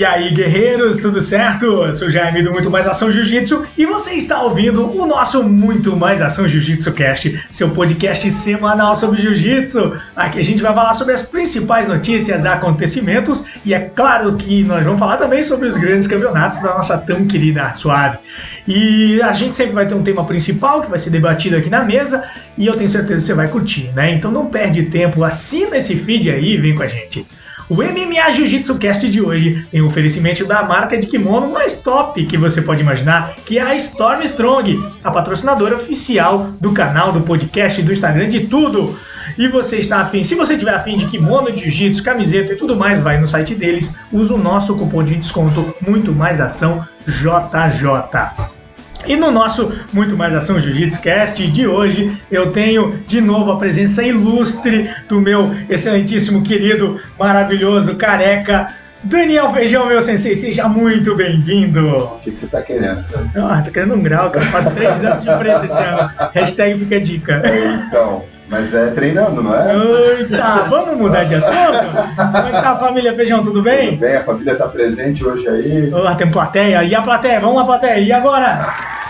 E aí, guerreiros, tudo certo? Eu sou o Jaime do Muito Mais Ação Jiu-Jitsu e você está ouvindo o nosso Muito Mais Ação Jiu-Jitsu Cast, seu podcast semanal sobre Jiu-Jitsu. Aqui a gente vai falar sobre as principais notícias, acontecimentos e é claro que nós vamos falar também sobre os grandes campeonatos da nossa tão querida Arte Suave. E a gente sempre vai ter um tema principal que vai ser debatido aqui na mesa e eu tenho certeza que você vai curtir, né? Então não perde tempo, assina esse feed aí e vem com a gente. O MMA Jiu-Jitsu Cast de hoje tem um oferecimento da marca de kimono mais top que você pode imaginar, que é a Storm Strong, a patrocinadora oficial do canal, do podcast, do Instagram, de tudo. E você está afim, se você tiver afim de kimono, de jiu-jitsu, camiseta e tudo mais, vai no site deles, usa o nosso cupom de desconto Muito Mais Ação JJ. E no nosso Muito Mais Ação Jiu-Jitsu Cast de hoje, eu tenho de novo a presença ilustre do meu excelentíssimo, querido, maravilhoso, careca, Daniel Feijão, meu sensei, seja muito bem-vindo. O que, que você tá querendo? Ah, tô querendo um grau, cara. Faço três anos de preto esse ano. Hashtag fica a dica. Então, mas é treinando, não é? Eita, vamos mudar de assunto? Como é que tá a família Feijão, tudo bem? Tudo bem, a família tá presente hoje aí. Oh, tem plateia. E a plateia? Vamos lá, plateia. E agora?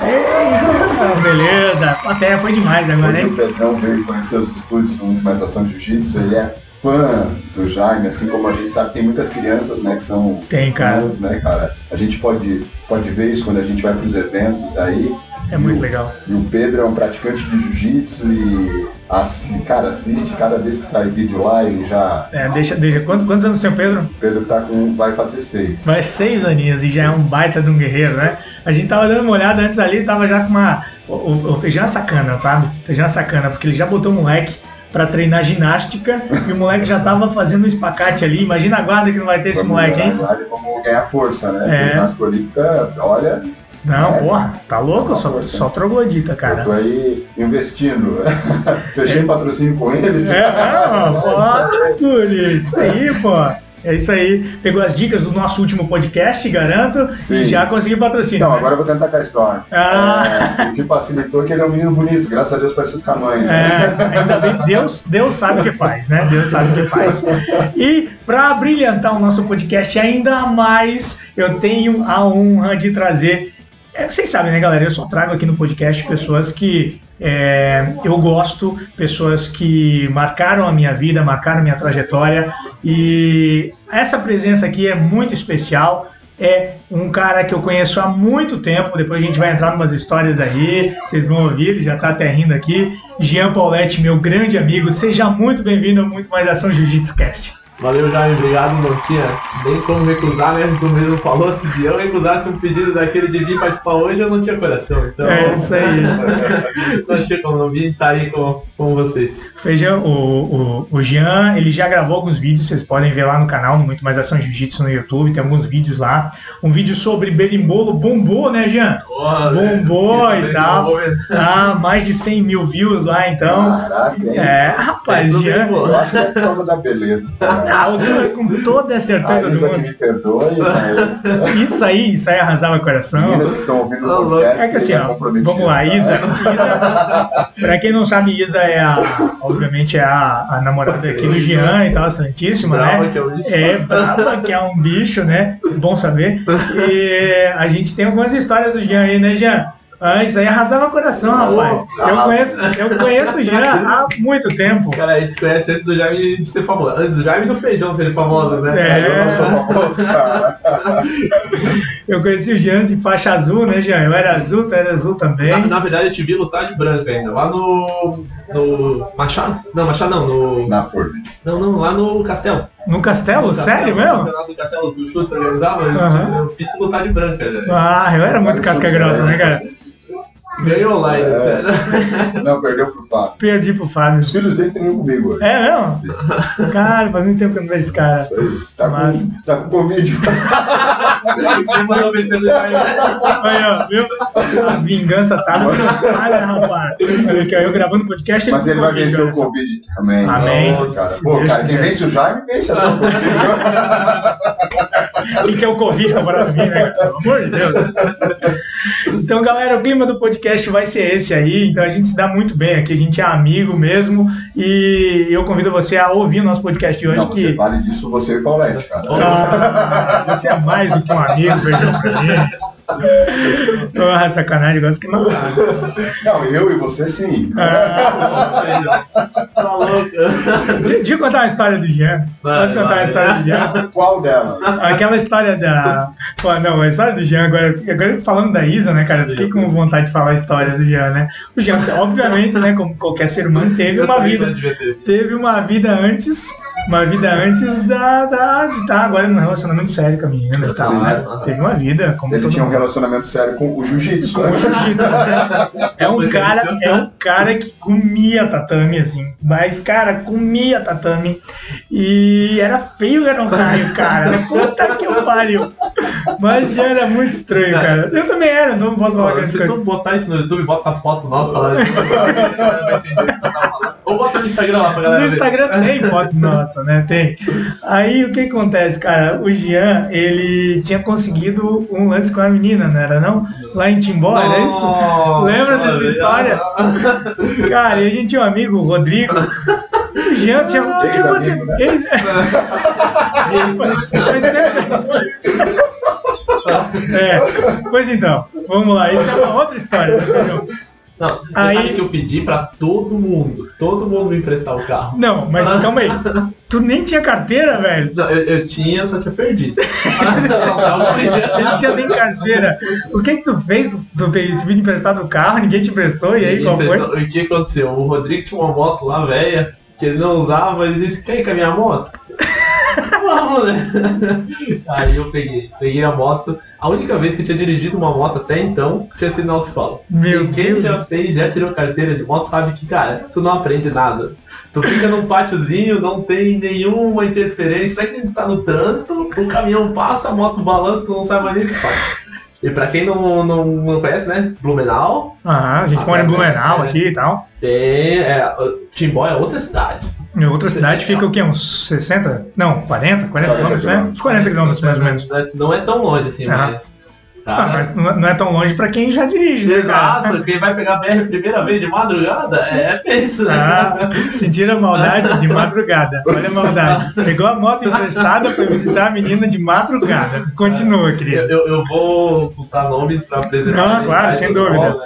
Eita, beleza. Plateia foi demais agora, Hoje hein? o Pedrão veio conhecer os estúdios do Muito Mais Ação Jiu-Jitsu, ele é fã do Jaime, assim como a gente sabe, tem muitas crianças, né, que são Tem, cara. fãs, né, cara? A gente pode, pode ver isso quando a gente vai pros eventos aí. É muito legal. E o Pedro é um praticante de jiu-jitsu e, assim, cara, assiste cada vez que sai vídeo lá, ele já... É, deixa, deixa. Quantos, quantos anos tem o Pedro? O Pedro tá com... vai fazer seis. Vai seis aninhos e já é um baita de um guerreiro, né? A gente tava dando uma olhada antes ali, tava já com uma. O, o- o feijão é sacana, sabe? O feijão é sacana, porque ele já botou o moleque pra treinar ginástica e o moleque já tava fazendo um espacate ali. Imagina a guarda que não vai ter esse Vamos moleque, hein? e Vamos ganhar força, né? É. Ginástica olímpica, olha, Não, É. porra, tá louco? Só, só troglodita, eu cara. tô aí investindo. Fechei patrocínio com ele. É, não, pô, guri, isso aí, pô. É isso aí. Pegou as dicas do nosso último podcast, garanto, Sim. e já conseguiu patrocínio. Então, né? agora eu vou tentar com a Storm. Ah. É, o que facilitou é que ele é um menino bonito, graças a Deus parecido com a mãe. né? É, ainda bem, Deus, Deus sabe o que faz, né? Deus sabe o que faz. E para brilhantar o nosso podcast ainda mais, eu tenho a honra de trazer. É, vocês sabem, né, galera? Eu só trago aqui no podcast pessoas que é, eu gosto, pessoas que marcaram a minha vida, marcaram a minha trajetória. E essa presença aqui é muito especial. É um cara que eu conheço há muito tempo. Depois a gente vai entrar umas histórias aí, vocês vão ouvir, já tá até rindo aqui. Jean Paulette, meu grande amigo, seja muito bem-vindo a muito mais Ação Jiu-Jitsu Cast. Valeu, Jaime, obrigado. Não tinha nem como recusar, né? Tu mesmo falou, se eu recusasse um pedido daquele de vir participar hoje, eu não tinha coração. Então, É isso aí. não tinha como não vir estar aí com, com vocês. Feijão, o, o, o Jean, ele já gravou alguns vídeos, vocês podem ver lá no canal, Muito Mais Ação Jiu-Jitsu no YouTube, tem alguns vídeos lá. Um vídeo sobre berimbolo bombou, né, Jean? Porra, Bombou velho. e tal. bombou mesmo. Ah, mais de 100 mil views lá, então. Caraca, hein? É, rapaz, Jean. Eu acho que é por causa da beleza. cara. Ah, com toda a A certeza do Isa que mundo. me perdoe, mas Isso aí, isso aí arrasava o coração. meninas que estão ouvindo o podcast, É que assim, ele ó, vamos lá, tá? Isa, Isa. Pra quem não sabe, Isa é a. Obviamente é a, a namorada aqui do Jean e tal, Santíssima, Brava né? que é o bicho. É, braba, que é um bicho, né? Bom saber. E a gente tem algumas histórias do Jean aí, né, Jean? Ah, isso aí arrasava o coração, rapaz. Eu conheço, eu conheço o Jean há muito tempo. Cara, a gente conhece antes do Jaime ser famoso. Antes do Jaime do Feijão serem famosos, né? É. Eu não sou famoso, cara. Eu conheci o Jean de faixa azul, né, Jean? Eu era azul, tu era azul também. Na, na verdade, eu te vi lutar de branca ainda. Lá no. No. Machado? Não, Machado não. No. Na Ford. Não, não, lá no Castelo. No castelo? No Sério Castelo, mesmo? No campeonato do Castelo que o Chutes organizava, eu vi tu lutar de branca. já. Ah, eu era muito casca grossa, né, cara? Ganhou online, É. sério. Não, perdeu pro Fábio. Perdi pro Fábio. Os filhos dele treinam comigo hoje. É mesmo? Sim, Cara, faz muito tempo que eu não vejo esse cara. Isso aí. Tá Mas- com, tá com Covid. Quem mandou vencer do Jaime? Aí, ó, viu? A vingança tá trabalho, rapaz. Olha aqui, ó, eu gravando podcast. Mas ele vai vencer o. Covid também. Amém. Nossa, cara. Pô, Deus cara, quem vence o Jaime, vence até o Covid. Quem que é o Covid comparado a mim, né? Pelo amor de Deus. Então, galera, o clima do podcast vai ser esse aí. Então, a gente se dá muito bem aqui. A gente é amigo mesmo. E eu convido você a ouvir o nosso podcast de hoje. Não, você que... vale disso você e Paulette, cara. Ah, você é mais do que um amigo, beijão pra mim. Porra, sacanagem, agora fiquei magoado. Não, eu e você sim. Tá louco. Deixa eu contar uma história do Jean. Vai, Posso contar vai. a história do Jean? Qual delas? Aquela história da. Pô, não, a história do Jean, agora, agora falando da Isa, né, cara? eu Fiquei com vontade de falar a história do Jean, né? O Jean, obviamente, né, como qualquer ser humano, teve uma que vida. Teve uma vida antes. Uma vida antes da, da, de estar agora num relacionamento sério com a menina e tal, né? Teve uma vida, como Ele todo tinha um mundo. Relacionamento sério com o jiu-jitsu. Com o jiu-jitsu, né? É um cara, é um cara que comia tatame, assim. Mas, cara, comia tatame. E era feio, era um raio, cara. Puta que eu pariu. Mas já era muito estranho, cara. Eu também era, então não posso falar grande Se coisa. tu botar isso no YouTube, bota a foto nossa lá. vai entender o que eu tava falando. Ou bota no Instagram lá pra galera No ver. Instagram tem foto nossa, né? Tem. Aí o que acontece, cara? O Jean, ele tinha conseguido um lance com a menina, não era não? Lá em Timbó, era isso? Lembra dessa história? Cara, e a gente tinha um amigo, o Rodrigo. O Jean tinha. um Ex-amigo, né? Ele- É, pois então, vamos lá, isso é uma outra história, entendeu? Não, Aí- que eu pedi pra todo mundo, todo mundo me emprestar o carro. Não, mas calma aí. Tu nem tinha carteira, velho? Não, eu, eu tinha, só tinha perdido. Ele aí. não tinha nem carteira. O que que tu fez? Tu, tu pe- tu pediu emprestado o carro, ninguém te emprestou, e aí qual foi? Então, O que aconteceu? O Rodrigo tinha uma moto lá, velha, que ele não usava, ele disse, quer ir com a minha moto? Vamos, né? Aí eu peguei, peguei a moto. A única vez que eu tinha dirigido uma moto até então tinha sido na autoescola. Meu e quem Deus. já fez, já tirou carteira de moto, sabe que, cara, tu não aprende nada. Tu fica num pátiozinho, não tem nenhuma interferência, até que tu tá no trânsito, o caminhão passa, a moto balança, tu não sabe mais nem o que faz. E pra quem não, não, não conhece, né? Blumenau Ah, a gente mora em Blumenau é. aqui e tal. tem. É, Timbó é outra cidade. Em outra cidade fica o quê? Uns 60? Não, 40? 40 quilômetros, né? Uns 40 quilômetros mais ou menos. Não é, tão longe assim, mas. Ah, mas não não é tão longe pra quem já dirige, né? Exato, quem vai pegar BR a primeira vez de madrugada é pensa, né? Ah, sentir a maldade de madrugada. Olha a maldade. Pegou a moto emprestada pra visitar a menina de madrugada. Continua, Eu, querido. eu, eu vou botar nomes pra apresentar. Não, claro, sem dúvida. né?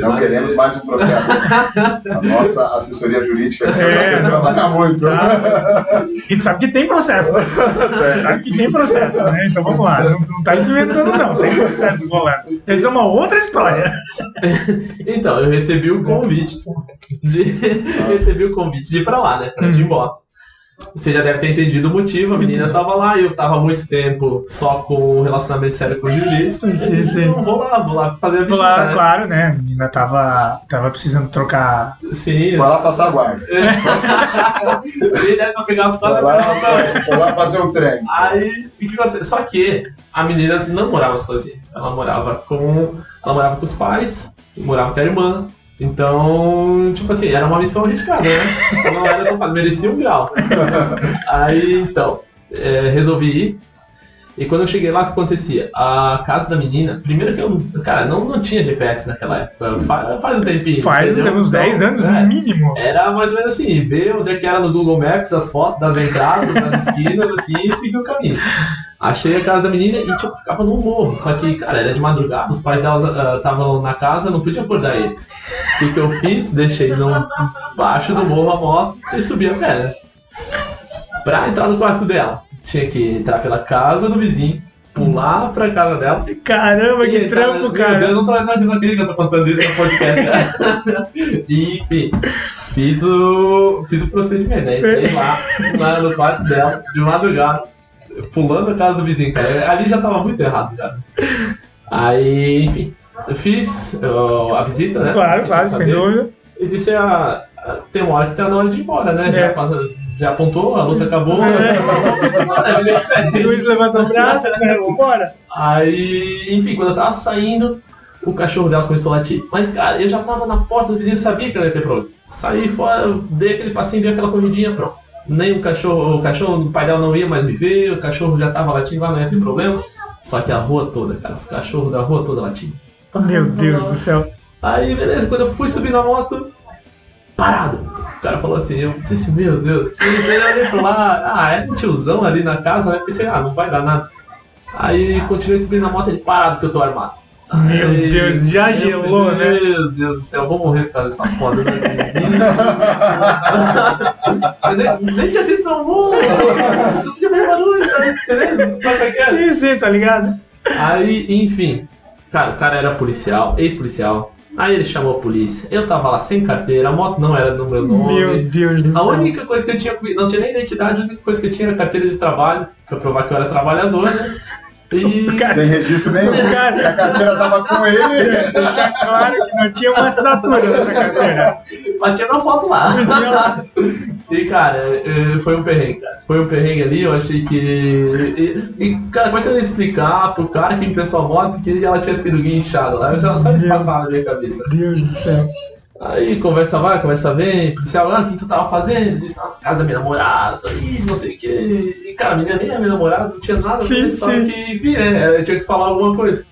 Não queremos mais um processo. A nossa assessoria jurídica É, não. trabalhar muito. Tá. E tu sabe que tem processo, né? Sabe que tem processo, né? Então vamos lá. Não, não tá inventando, não. Tem processo rolando. Essa é uma outra história. Então, eu recebi o convite de. recebi o convite de ir pra lá, né? Pra Hum. Timbó. Você já deve ter entendido o motivo, a menina tava lá e eu tava há muito tempo só com um relacionamento sério com o jiu-jitsu. Sim, sim. Então, vou lá, vou lá fazer a visita, Claro, né? claro, né? A menina tava, tava precisando trocar. Sim, Vai lá passar a guarda. ele deve pra pegar as Vai coisas lá, pra ela também. vai lá fazer um treino. Aí, o que aconteceu? Só que a menina não morava sozinha. Ela morava com. Ela morava com os pais, morava com a irmã. Então, tipo assim, era uma missão arriscada, né? Não era tão fácil, merecia um grau. Aí, então, é, resolvi ir. E quando eu cheguei lá, o que acontecia? A casa da menina, primeiro que eu. Cara, não, não tinha GPS naquela época. Faz, faz um tempinho. Faz entendeu? tem uns Então, 10 anos, é, no mínimo. era mais ou menos assim, ver onde é que era no Google Maps as fotos das entradas, das esquinas, assim, e seguir o caminho. Achei a casa da menina e, tipo, ficava num morro. Só que, cara, era de madrugada, os pais dela estavam na casa, não podia acordar eles. O que, que eu fiz? Deixei no baixo do morro a moto e subi a pé, né? Pra entrar no quarto dela, tinha que entrar pela casa do vizinho, pular pra casa dela. Caramba, que entrar- trampo, cara. Eu não tô acredito que eu tô contando isso no podcast, cara. E, enfim, fiz o, fiz o procedimento, né? Entrei lá, lá no quarto dela, de madrugada, pulando a casa do vizinho, cara. Ali já tava muito errado, já. Aí, enfim, eu fiz ó, a visita, né? Claro, claro, sem dúvida. E disse, ah, tem uma hora que tá na hora de ir embora, né? É. Já, passa, já apontou, a luta acabou, É. né? Vida que segue. O Luiz levantou o braço, né? Vambora. Aí, enfim, quando eu tava saindo, o cachorro dela começou a latir. Mas, cara, eu já tava na porta do vizinho, sabia que ela ia ter problema. Saí fora, dei aquele passinho, dei aquela corridinha, pronto. Nem o cachorro, o cachorro, o pai dela não ia mais me ver, o cachorro já tava latindo lá, não ia ter problema. Só que a rua toda, cara, os cachorros da rua toda latindo. Meu Deus do céu. Aí, beleza, quando eu fui subir na moto, parado. O cara falou assim, eu disse, meu Deus, aí eu olhei pro lá, ah, é um tiozão ali na casa, né? Pensei, ah, não vai dar nada. Aí continuei subindo na moto, ele parado que eu tô armado. Meu Deus, já meu gelou, né? Meu Deus do céu, eu vou morrer por causa dessa foda, né? Nem, nem tinha sido tão bom, não tinha mais barulho, tá entendendo? É é? Sim, sim, tá ligado? Aí, enfim, cara, o cara era policial, ex-policial. Aí ele chamou a polícia. Eu tava lá sem carteira, a moto não era do meu nome. Meu Deus do A céu. única coisa que eu tinha, não tinha nem identidade, a única coisa que eu tinha era carteira de trabalho, pra provar que eu era trabalhador, né? E. Cara, Sem registro nenhum. Cara. que a carteira tava com ele. deixar claro que não tinha uma assinatura nessa carteira. Mas tinha uma foto lá. Tinha lá. E, cara, eh, foi um perrengue, cara. Foi um perrengue ali, eu achei que. E, e, cara, como é que eu ia explicar pro cara que emprestou a moto que ela tinha sido guinchada lá? Eu já só isso passava na minha cabeça. Deus do céu. Aí conversa vai, conversa vem, policial, ah, o que tu tava fazendo? Disse, tava na casa da minha namorada, isso, não sei o que. Cara, a menina nem é minha namorada, não tinha nada, Sim, né? só sim. que, enfim, né? Eu tinha que falar alguma coisa.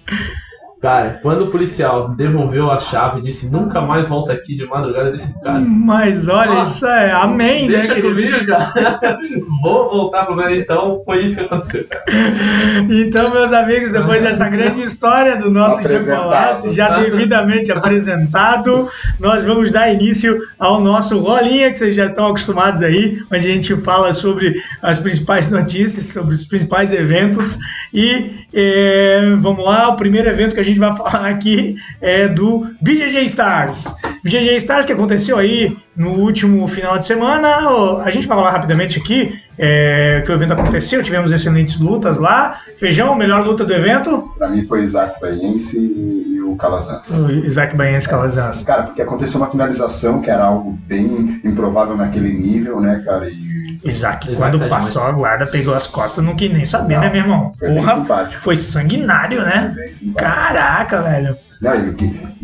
Cara, quando o policial devolveu a chave e disse, nunca mais volta aqui de madrugada, eu disse, cara, Mas olha, Ah, isso é amém, né, deixa comigo, cara. Vou voltar pro meu então, foi isso que aconteceu, cara. Então, meus amigos, depois dessa grande história do nosso. Chocolate, já devidamente apresentado, nós vamos dar início ao nosso Rolinha, que vocês já estão acostumados aí, onde a gente fala sobre as principais notícias, sobre os principais eventos. E eh, vamos lá, o primeiro evento que a gente vai falar aqui é do BGG Stars. BGG Stars que aconteceu aí no último final de semana. A gente vai falar rapidamente aqui é, que o evento aconteceu, tivemos excelentes lutas lá. Feijão, melhor luta do evento? Pra mim foi Isaac Baiense e, e o Calazans. O Isaac Baense Calazans. Cara, porque aconteceu uma finalização que era algo bem improvável naquele nível, né, cara? E Isaac, Isaac quando tá passou demais. a guarda, pegou as costas, não quis nem saber, Não, né, meu irmão? foi bem Porra, simpático. foi sanguinário, né? Foi bem simpático. Caraca, velho. Não, e,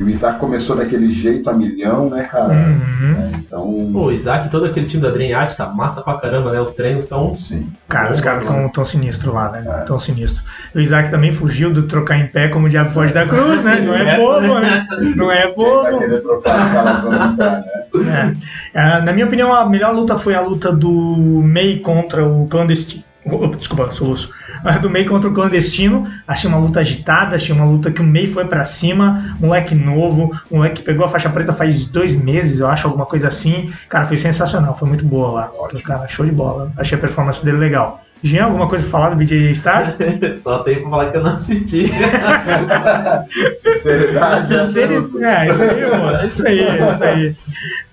o e Isaac começou daquele jeito a milhão, né, cara? Uhum. É, então, Pô, o Isaac e todo aquele time da Dream Art tá massa pra caramba, né? Os treinos estão. sim. Cara, os caras mano. tão, sinistros lá, né? É. Tão sinistros. O Isaac também fugiu do trocar em pé como o diabo foge da cruz, né? Não é bobo, né? Não é Quem vai bobo. querer trocar os Calazans no pé, né? É. Ah, na minha opinião, a melhor luta foi a luta do May contra o clandestino. Desculpa, soluço. Do May contra o clandestino. Achei uma luta agitada, achei uma luta que o May foi pra cima. Moleque novo, moleque que pegou a faixa preta faz dois meses, eu acho, alguma coisa assim. Cara, foi sensacional, foi muito boa lá. Ótimo. Cara, show de bola. Achei a performance dele legal. Jean, alguma coisa pra falar do BJ Stars? Só tem pra falar que eu não assisti. Sinceridade. Sinceri- É, isso aí, pô. Isso aí, isso aí.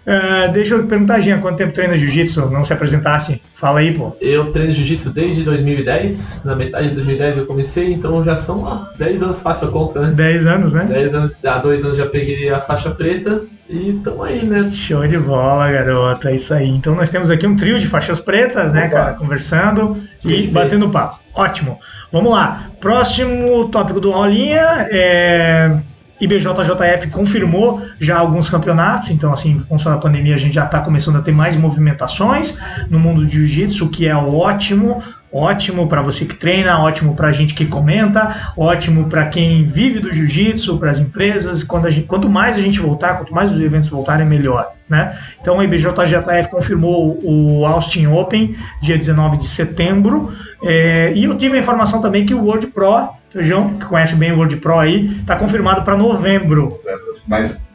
Ah, deixa eu perguntar, Jean, quanto tempo treina jiu-jitsu? Não se apresentasse? Fala aí, pô. Eu treino jiu-jitsu desde 2010. Na metade de 2010 eu comecei, então já são ah, 10 anos fácil a conta, né? 10 anos, né? 10 anos, há dois anos já peguei a faixa preta e tamo aí, né? Show de bola, garoto. É isso aí. Então nós temos aqui um trio de faixas pretas, né, Opa. cara? Conversando e Respeito. batendo papo. Ótimo. Vamos lá. Próximo tópico do Rolinha é. IBJJF confirmou já alguns campeonatos, então assim, em função da pandemia a gente já está começando a ter mais movimentações no mundo de jiu-jitsu, o que é ótimo, ótimo para você que treina, ótimo para a gente que comenta, ótimo para quem vive do jiu-jitsu, para as empresas. Quando gente, quanto mais a gente voltar, quanto mais os eventos voltarem, melhor. Né? Então a IBJJF confirmou o Austin Open, dia 19 de setembro, é, e eu tive a informação também que o World Pro, Feijão, que conhece bem o World Pro aí, está confirmado para novembro. Mas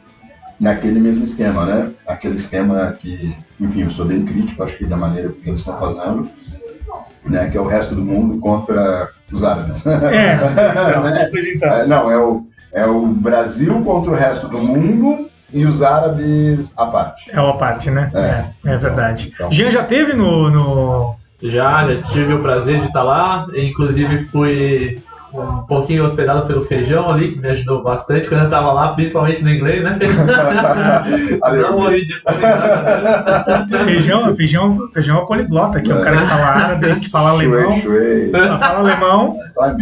naquele mesmo esquema, né? Aquele esquema que, enfim, eu sou bem crítico, acho que da maneira que eles estão fazendo, né? Que é o resto do mundo contra os árabes. É, então, Né? pois então. É, não, é o, é o Brasil contra o resto do mundo e os árabes à parte. É uma parte, né? É, é verdade. Então. Jean já teve no, no- Já, já tive o prazer de estar lá, inclusive fui um pouquinho hospedado pelo Feijão ali, que me ajudou bastante quando eu tava lá, principalmente no inglês, né? Não morri de nada, né? Feijão, feijão, feijão é poliglota, que é o cara que fala árabe, que fala alemão. Shui, shui. Fala alemão, Tá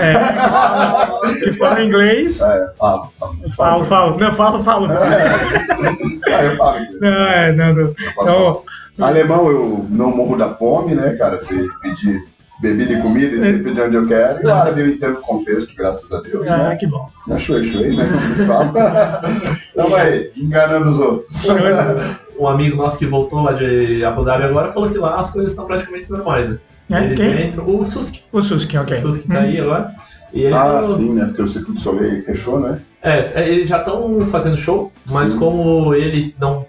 é, que fala- inglês. É, falo, falo. Falo, falo. Não, falo, falo. Ah, eu falo inglês. Não, é, não, não. Então. Alemão eu não morro da fome, né, cara? Se pedir bebida e comida, e se pedir onde eu quero. E o árabe eu entendo o contexto, graças a Deus, ah, né? que bom. Não é shui, shui, né? Não, aí, enganando os outros. Um amigo nosso que voltou lá de Abu Dhabi agora falou que lá as coisas estão praticamente normais, né? É, Eles quem? entram, o Suski, O Suski, ok. o Suski tá aí agora. E Ah, falou, sim, né? Porque o Circuito de Soleil fechou, né? É, é, eles já estão fazendo show, mas Sim. como ele não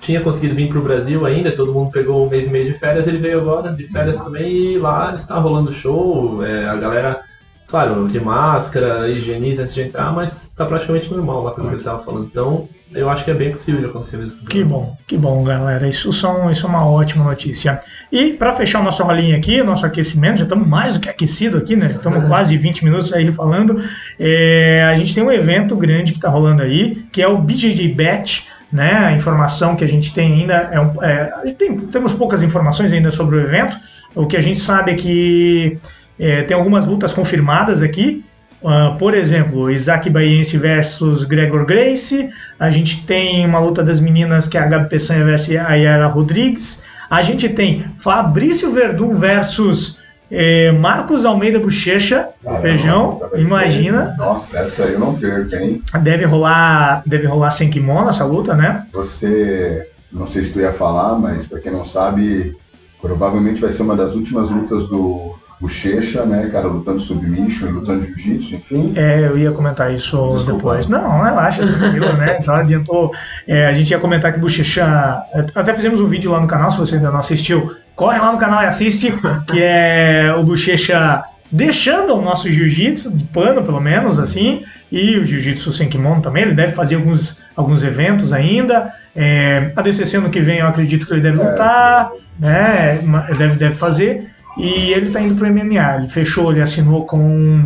tinha conseguido vir pro Brasil ainda, todo mundo pegou um mês e meio de férias, ele veio agora de férias também e lá está rolando show, é, a galera, claro, de máscara, higieniza antes de entrar, mas tá praticamente normal lá pelo que ele tava falando. Então, eu acho que é bem possível de acontecer mesmo. Que bom, que bom, galera. Isso, são, isso é uma ótima notícia. E para fechar o nosso rolinho aqui, nosso aquecimento, já estamos mais do que aquecido aqui, né? Já estamos quase 20 minutos aí falando. É, a gente tem um evento grande que está rolando aí, que é o BJJ Bet. Né, a informação que a gente tem ainda é, um, é tem, temos poucas informações ainda sobre o evento. O que a gente sabe é que é, tem algumas lutas confirmadas aqui. Ah, por exemplo, Isaac Baiense versus Gregor Grace. A gente tem uma luta das meninas que é a Gabi Peçanha versus a Yara Rodrigues. A gente tem Fabrício Verdun versus eh, Marcos Almeida Bochecha. Feijão, ser- imagina. Nossa, essa aí eu não perco, hein? Deve rolar, deve rolar sem kimono essa luta, né? Você, não sei se tu ia falar, mas pra quem não sabe, provavelmente vai ser uma das últimas lutas do Bochecha, né, cara, lutando submission, lutando jiu-jitsu, enfim. É, eu ia comentar isso Desculpa. depois. Não, relaxa, tranquilo, né? Só adiantou. É, a gente ia comentar que Bochecha. Até fizemos um vídeo lá no canal, se você ainda não assistiu. Corre lá no canal e assiste, que é o Bochecha deixando o nosso jiu-jitsu, de pano pelo menos, assim, e o jiu-jitsu sem kimono também. Ele deve fazer alguns, alguns eventos ainda. É, a DCC no que vem eu acredito que ele deve É. lutar, né? Deve, deve fazer. E ele tá indo pro MMA. Ele fechou, ele assinou com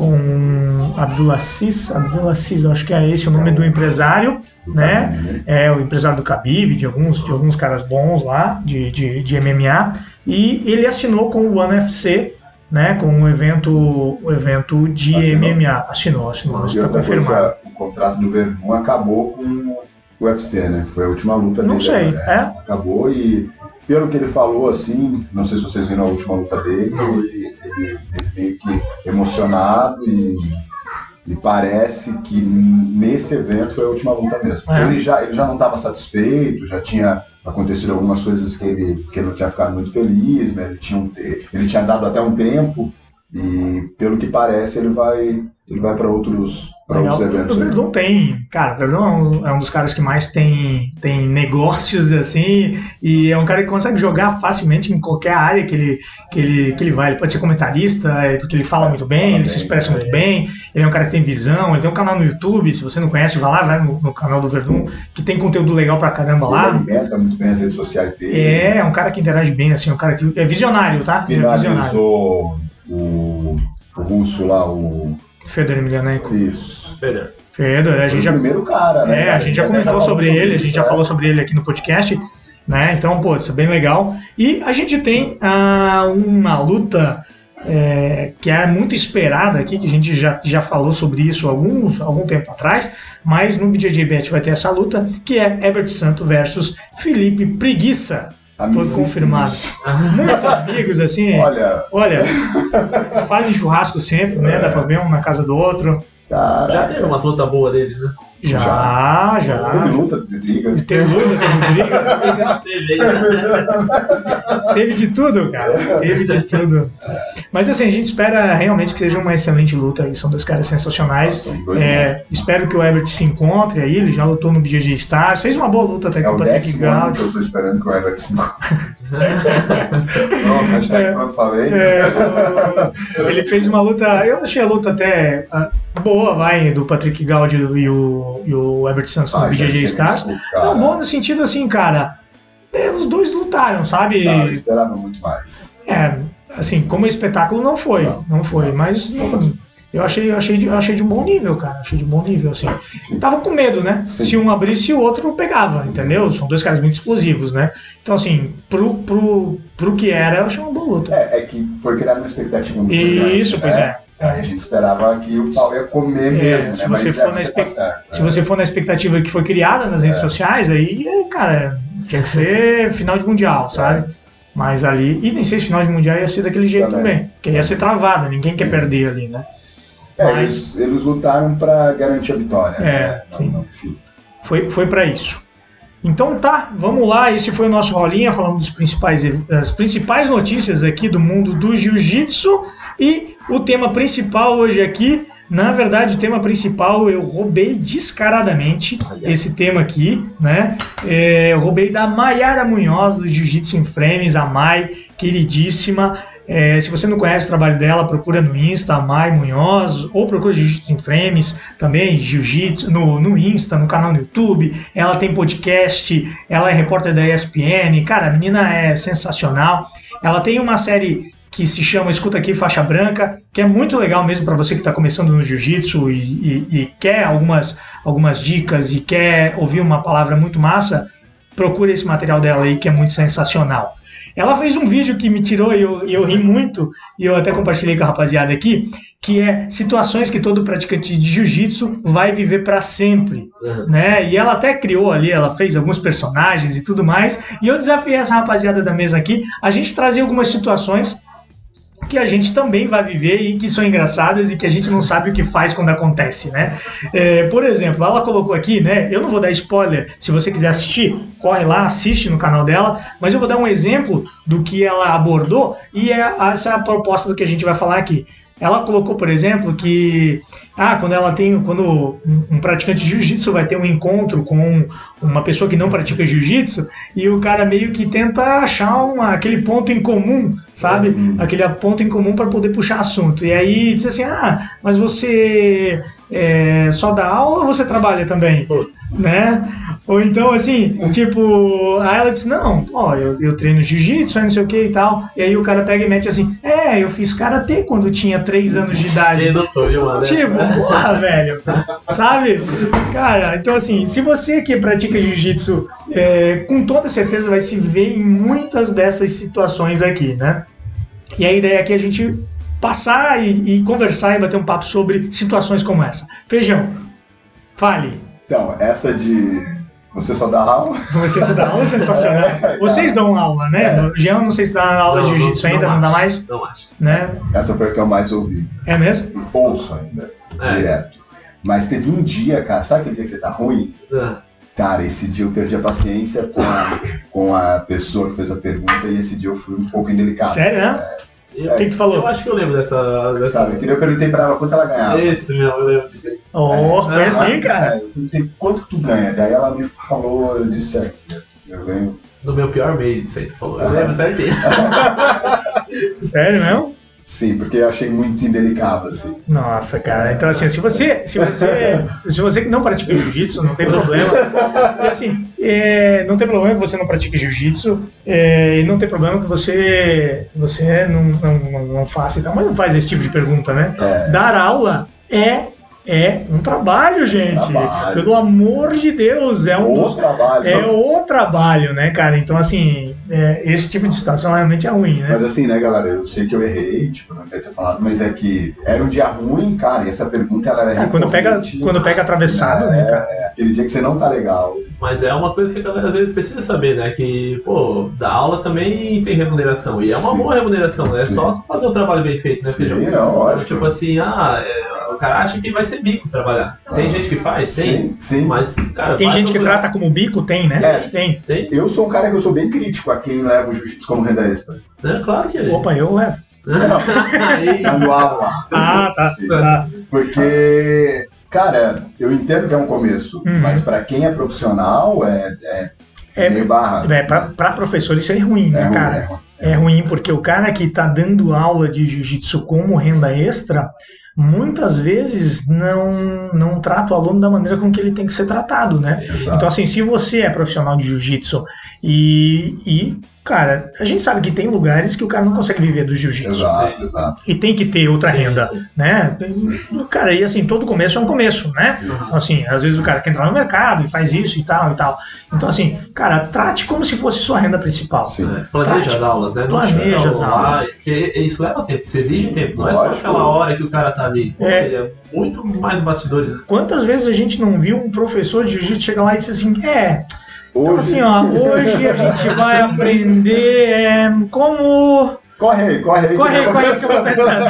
com Abdulaziz, Abdulaziz, eu acho que é esse o nome do empresário, né? É o empresário do Khabib, de alguns, de alguns caras bons lá, de, de, de MMA, e ele assinou com o One FC, né? Com o evento, o evento de Assinou? MMA. Assinou, assinou, isso está confirmado. coisa, o contrato do Verdun acabou com o UFC, né? Foi a última luta Não dele. sei, né? é? Acabou e, pelo que ele falou, assim, não sei se vocês viram a última luta dele, ele, ele, ele meio que emocionado e, e parece que nesse evento foi a última luta mesmo. É. Ele, já, ele já não estava satisfeito, já tinha acontecido algumas coisas que ele, que ele não tinha ficado muito feliz, né? Ele tinha, um, ele tinha dado até um tempo e, pelo que parece, ele vai, ele vai para outros, pra Legal. outros eventos. O? Verdun tem, cara, o Verdun é um, é um dos caras que mais tem, tem negócios assim, e é um cara que consegue jogar facilmente em qualquer área que ele, que ele, que ele vai. Ele pode ser comentarista, é, porque ele fala muito bem, ele se expressa é. muito bem, ele é um cara que tem visão, ele tem um canal no YouTube, se você não conhece, vai lá, vai no, no canal do Verdun, que tem conteúdo legal pra caramba Ele lá. alimenta muito bem as redes sociais dele. É, é um cara que interage bem, assim, um cara que é visionário, tá? Ele é visionário. finalizou o, o russo lá, o. Fedor Emelianenko. Isso. Feder. Fedor, a gente o já primeiro cara, né? É, cara? a gente já comentou sobre ele, a gente já né? falou sobre ele aqui no podcast, né? Então, pô, isso é bem legal. E a gente tem ah, uma luta é, que é muito esperada aqui, que a gente já, já falou sobre isso alguns, algum tempo atrás, mas no BJJ Bet vai ter essa luta, que é Herbert Santo versus Felipe Preguiça. Foi confirmado. Muito amigos, assim. Olha, Olha, fazem churrasco sempre, né? Dá pra ver um na casa do outro. Cara. Já teve umas lutas boas deles, né? Já, já. Teve luta, teve briga. Teve luta, teve briga. Teve? Teve de tudo, cara. Teve de tudo. Mas assim, a gente espera realmente que seja uma excelente luta aí. São dois caras sensacionais. Dois É, espero que o Ebert se encontre aí. Ele já lutou no BJJ Stars. Fez uma boa luta até É com o o Patrick eu tô esperando que o Everton se Pronto, hashtag pronto, falei. É, o- ele fez uma luta. Eu achei a luta até ah, boa, vai, do Patrick Gaudi e o, e o Ebert Santos no Ah, BJJ Stars. Não, boa no sentido assim, cara. é, os dois lutaram, sabe? Tá, eu esperava muito mais. É, assim, como espetáculo não foi, não, Não. foi, mas hum, eu achei, eu achei, de, eu achei de bom nível, cara, achei de bom nível, assim. Tava com medo, né? Sim. Se um abrisse, o outro pegava, entendeu? São dois caras muito explosivos, né? Então, assim, pro, pro, pro que era, eu achei uma boa luta. É, é que foi criada uma expectativa muito grande. Isso, pois né? é. Aí a gente esperava que o pau ia comer mesmo, se né? você Mas for é, na você expect- tá Se né? você for na expectativa que foi criada nas É. redes sociais, aí, cara, tinha que ser final de mundial, sabe? Mas ali, e nem sei se final de mundial ia ser daquele jeito Também. também, porque ia ser travada, ninguém quer perder ali, né? É, mas- eles, eles lutaram pra garantir a vitória. É, né? Não- não-. Foi, foi para isso. Então tá, vamos lá. Esse foi o nosso rolinha falando dos principais, das principais notícias aqui do mundo do jiu-jitsu. E o tema principal hoje aqui, na verdade, o tema principal eu roubei descaradamente esse tema aqui, né? É, eu roubei da Maiara Munhoz, do Jiu-Jitsu em Frames, a Mai, queridíssima. É, se você não conhece o trabalho dela, procura no Insta, a Mai Munhoz, ou procura Jiu-Jitsu em Frames, também Jiu-Jitsu no, no Insta, no canal no YouTube. Ela tem podcast, ela é repórter da ESPN. Cara, a menina é sensacional. Ela tem uma série que se chama Escuta Aqui Faixa Branca, que é muito legal mesmo para você que está começando no jiu-jitsu e, e- e quer algumas, algumas dicas e quer ouvir uma palavra muito massa, procure esse material dela aí que é muito sensacional. Ela fez um vídeo que me tirou e eu, eu ri muito, e eu até compartilhei com a rapaziada aqui, que é situações que todo praticante de jiu-jitsu vai viver para sempre Uhum. né? E ela até criou ali, ela fez alguns personagens e tudo mais. E eu desafiei essa rapaziada da mesa aqui a gente trazer algumas situações que a gente também vai viver e que são engraçadas e que a gente não sabe o que faz quando acontece, né? É, por exemplo, ela colocou aqui, né? Eu não vou dar spoiler, se você quiser assistir, corre lá, assiste no canal dela, mas eu vou dar um exemplo do que ela abordou e é, essa é a proposta do que a gente vai falar aqui. Ela colocou, por exemplo, que ah, quando ela tem, quando um, um praticante de jiu-jitsu vai ter um encontro com uma pessoa que não pratica jiu-jitsu e o cara meio que tenta achar uma, aquele ponto em comum, sabe? Uhum. Aquele ponto em comum para poder puxar assunto. E aí diz assim: ah, mas você é, só dá aula ou você trabalha também? Putz. né? Ou então, assim, tipo, aí ela disse, não, ó, eu, eu treino jiu-jitsu, aí não sei o que e tal. E aí o cara pega e mete assim, é, eu fiz karatê quando tinha 3 anos de idade. Não foi, mano? Tipo, porra, velho. Sabe? Cara, então assim, se você que pratica jiu-jitsu, é, com toda certeza vai se ver em muitas dessas situações aqui, né? E a ideia aqui é a gente passar e, e conversar e bater um papo sobre situações como essa. Feijão, fale. Então, essa de você só dá aula, Você se dá aula sensacional. Vocês dão aula, né? O Jean, não sei se dá aula de Não, jiu-jitsu não, ainda, não não dá mais, Não acho. né? essa foi a que eu mais ouvi. É mesmo? Ouço ainda, É. direto. Mas teve um dia, cara, sabe aquele dia que você tá ruim? Ah, Cara, esse dia eu perdi a paciência com a, com a pessoa que fez a pergunta e esse dia eu fui um pouco indelicado. Sério, né? Eu, O que que tu falou? eu acho que eu lembro dessa. dessa... Sabe? Que daí eu perguntei pra ela quanto ela ganhava. Esse mesmo, eu lembro disso aí. Oh, foi É. assim, cara. É, eu perguntei quanto que tu ganha. Daí ela me falou, eu disse, é, eu ganho. No meu pior mês, isso aí tu falou. Eu Aham. lembro certinho. Sério mesmo? Sim, porque eu achei muito indelicado, assim. Nossa, cara. Então, assim, se você, se você, se você que não pratica jiu-jitsu, não tem problema. E, assim, é, não tem problema que você não pratique jiu-jitsu, é, e não tem problema que você, você não, não, não, não faça e tal, mas não faz esse tipo de pergunta, né? É. Dar aula é, é um trabalho, gente. Trabalho. Pelo amor de Deus, é um O dos, trabalho. é o trabalho, né, cara? Então, assim, é, esse tipo de situação realmente é ruim, né? Mas assim, né, galera, eu sei que eu errei, tipo, não devia ter falado, mas é que era um dia ruim, cara, e essa pergunta ela era É, quando pega, quando pega atravessado, É, né, cara? É aquele dia que você não tá legal. Mas é uma coisa que a galera às vezes precisa saber, né? Que, pô, dar aula também tem remuneração. E é uma Sim. boa remuneração, né? É só tu fazer o trabalho bem feito, né, Sim, Feijão? não, lógico. Tipo assim, ah, é, cara acha que vai ser bico trabalhar. Tem Ah. gente que faz? Tem. Sim, sim. Mas, cara, Tem gente que procurar. trata como bico? Tem, né? É. Tem. Tem, Eu sou um cara que eu sou bem crítico a quem leva o jiu-jitsu como renda extra. né? Claro que é. Opa, eu levo. Dando aula. Ah, tá. Tá. Porque, cara, eu entendo que é um começo, Uhum. mas pra quem é profissional é, é, É, meio barra. É, pra, pra professor isso é ruim, né, ruim, cara? é ruim. É ruim porque o cara que tá dando aula de jiu-jitsu como renda extra, muitas vezes não, não trata o aluno da maneira com que ele tem que ser tratado, né? Exato. Então, assim, se você é profissional de jiu-jitsu e, e cara, a gente sabe que tem lugares que o cara não consegue viver do jiu-jitsu. Exato, exato. E tem que ter outra Sim, renda, sim. né? Cara, e assim, todo começo é um começo, né? Então, assim, às vezes o cara quer entrar no mercado e faz isso e tal e tal. Então, assim, cara, trate como se fosse sua renda principal. Sim. É, planeja Tático. as aulas, né? Planeja as lá, aulas. Porque isso leva tempo, isso exige tempo. Não é só Lógico. aquela hora que o cara tá ali. Pô, É. é. muito mais bastidores. né? Quantas vezes a gente não viu um professor de jiu-jitsu chegar lá e dizer assim, é, então Hoje, assim, ó, hoje a gente vai aprender é, como... corre aí, corre aí. Corre aí, que corre aí que eu vou pensando.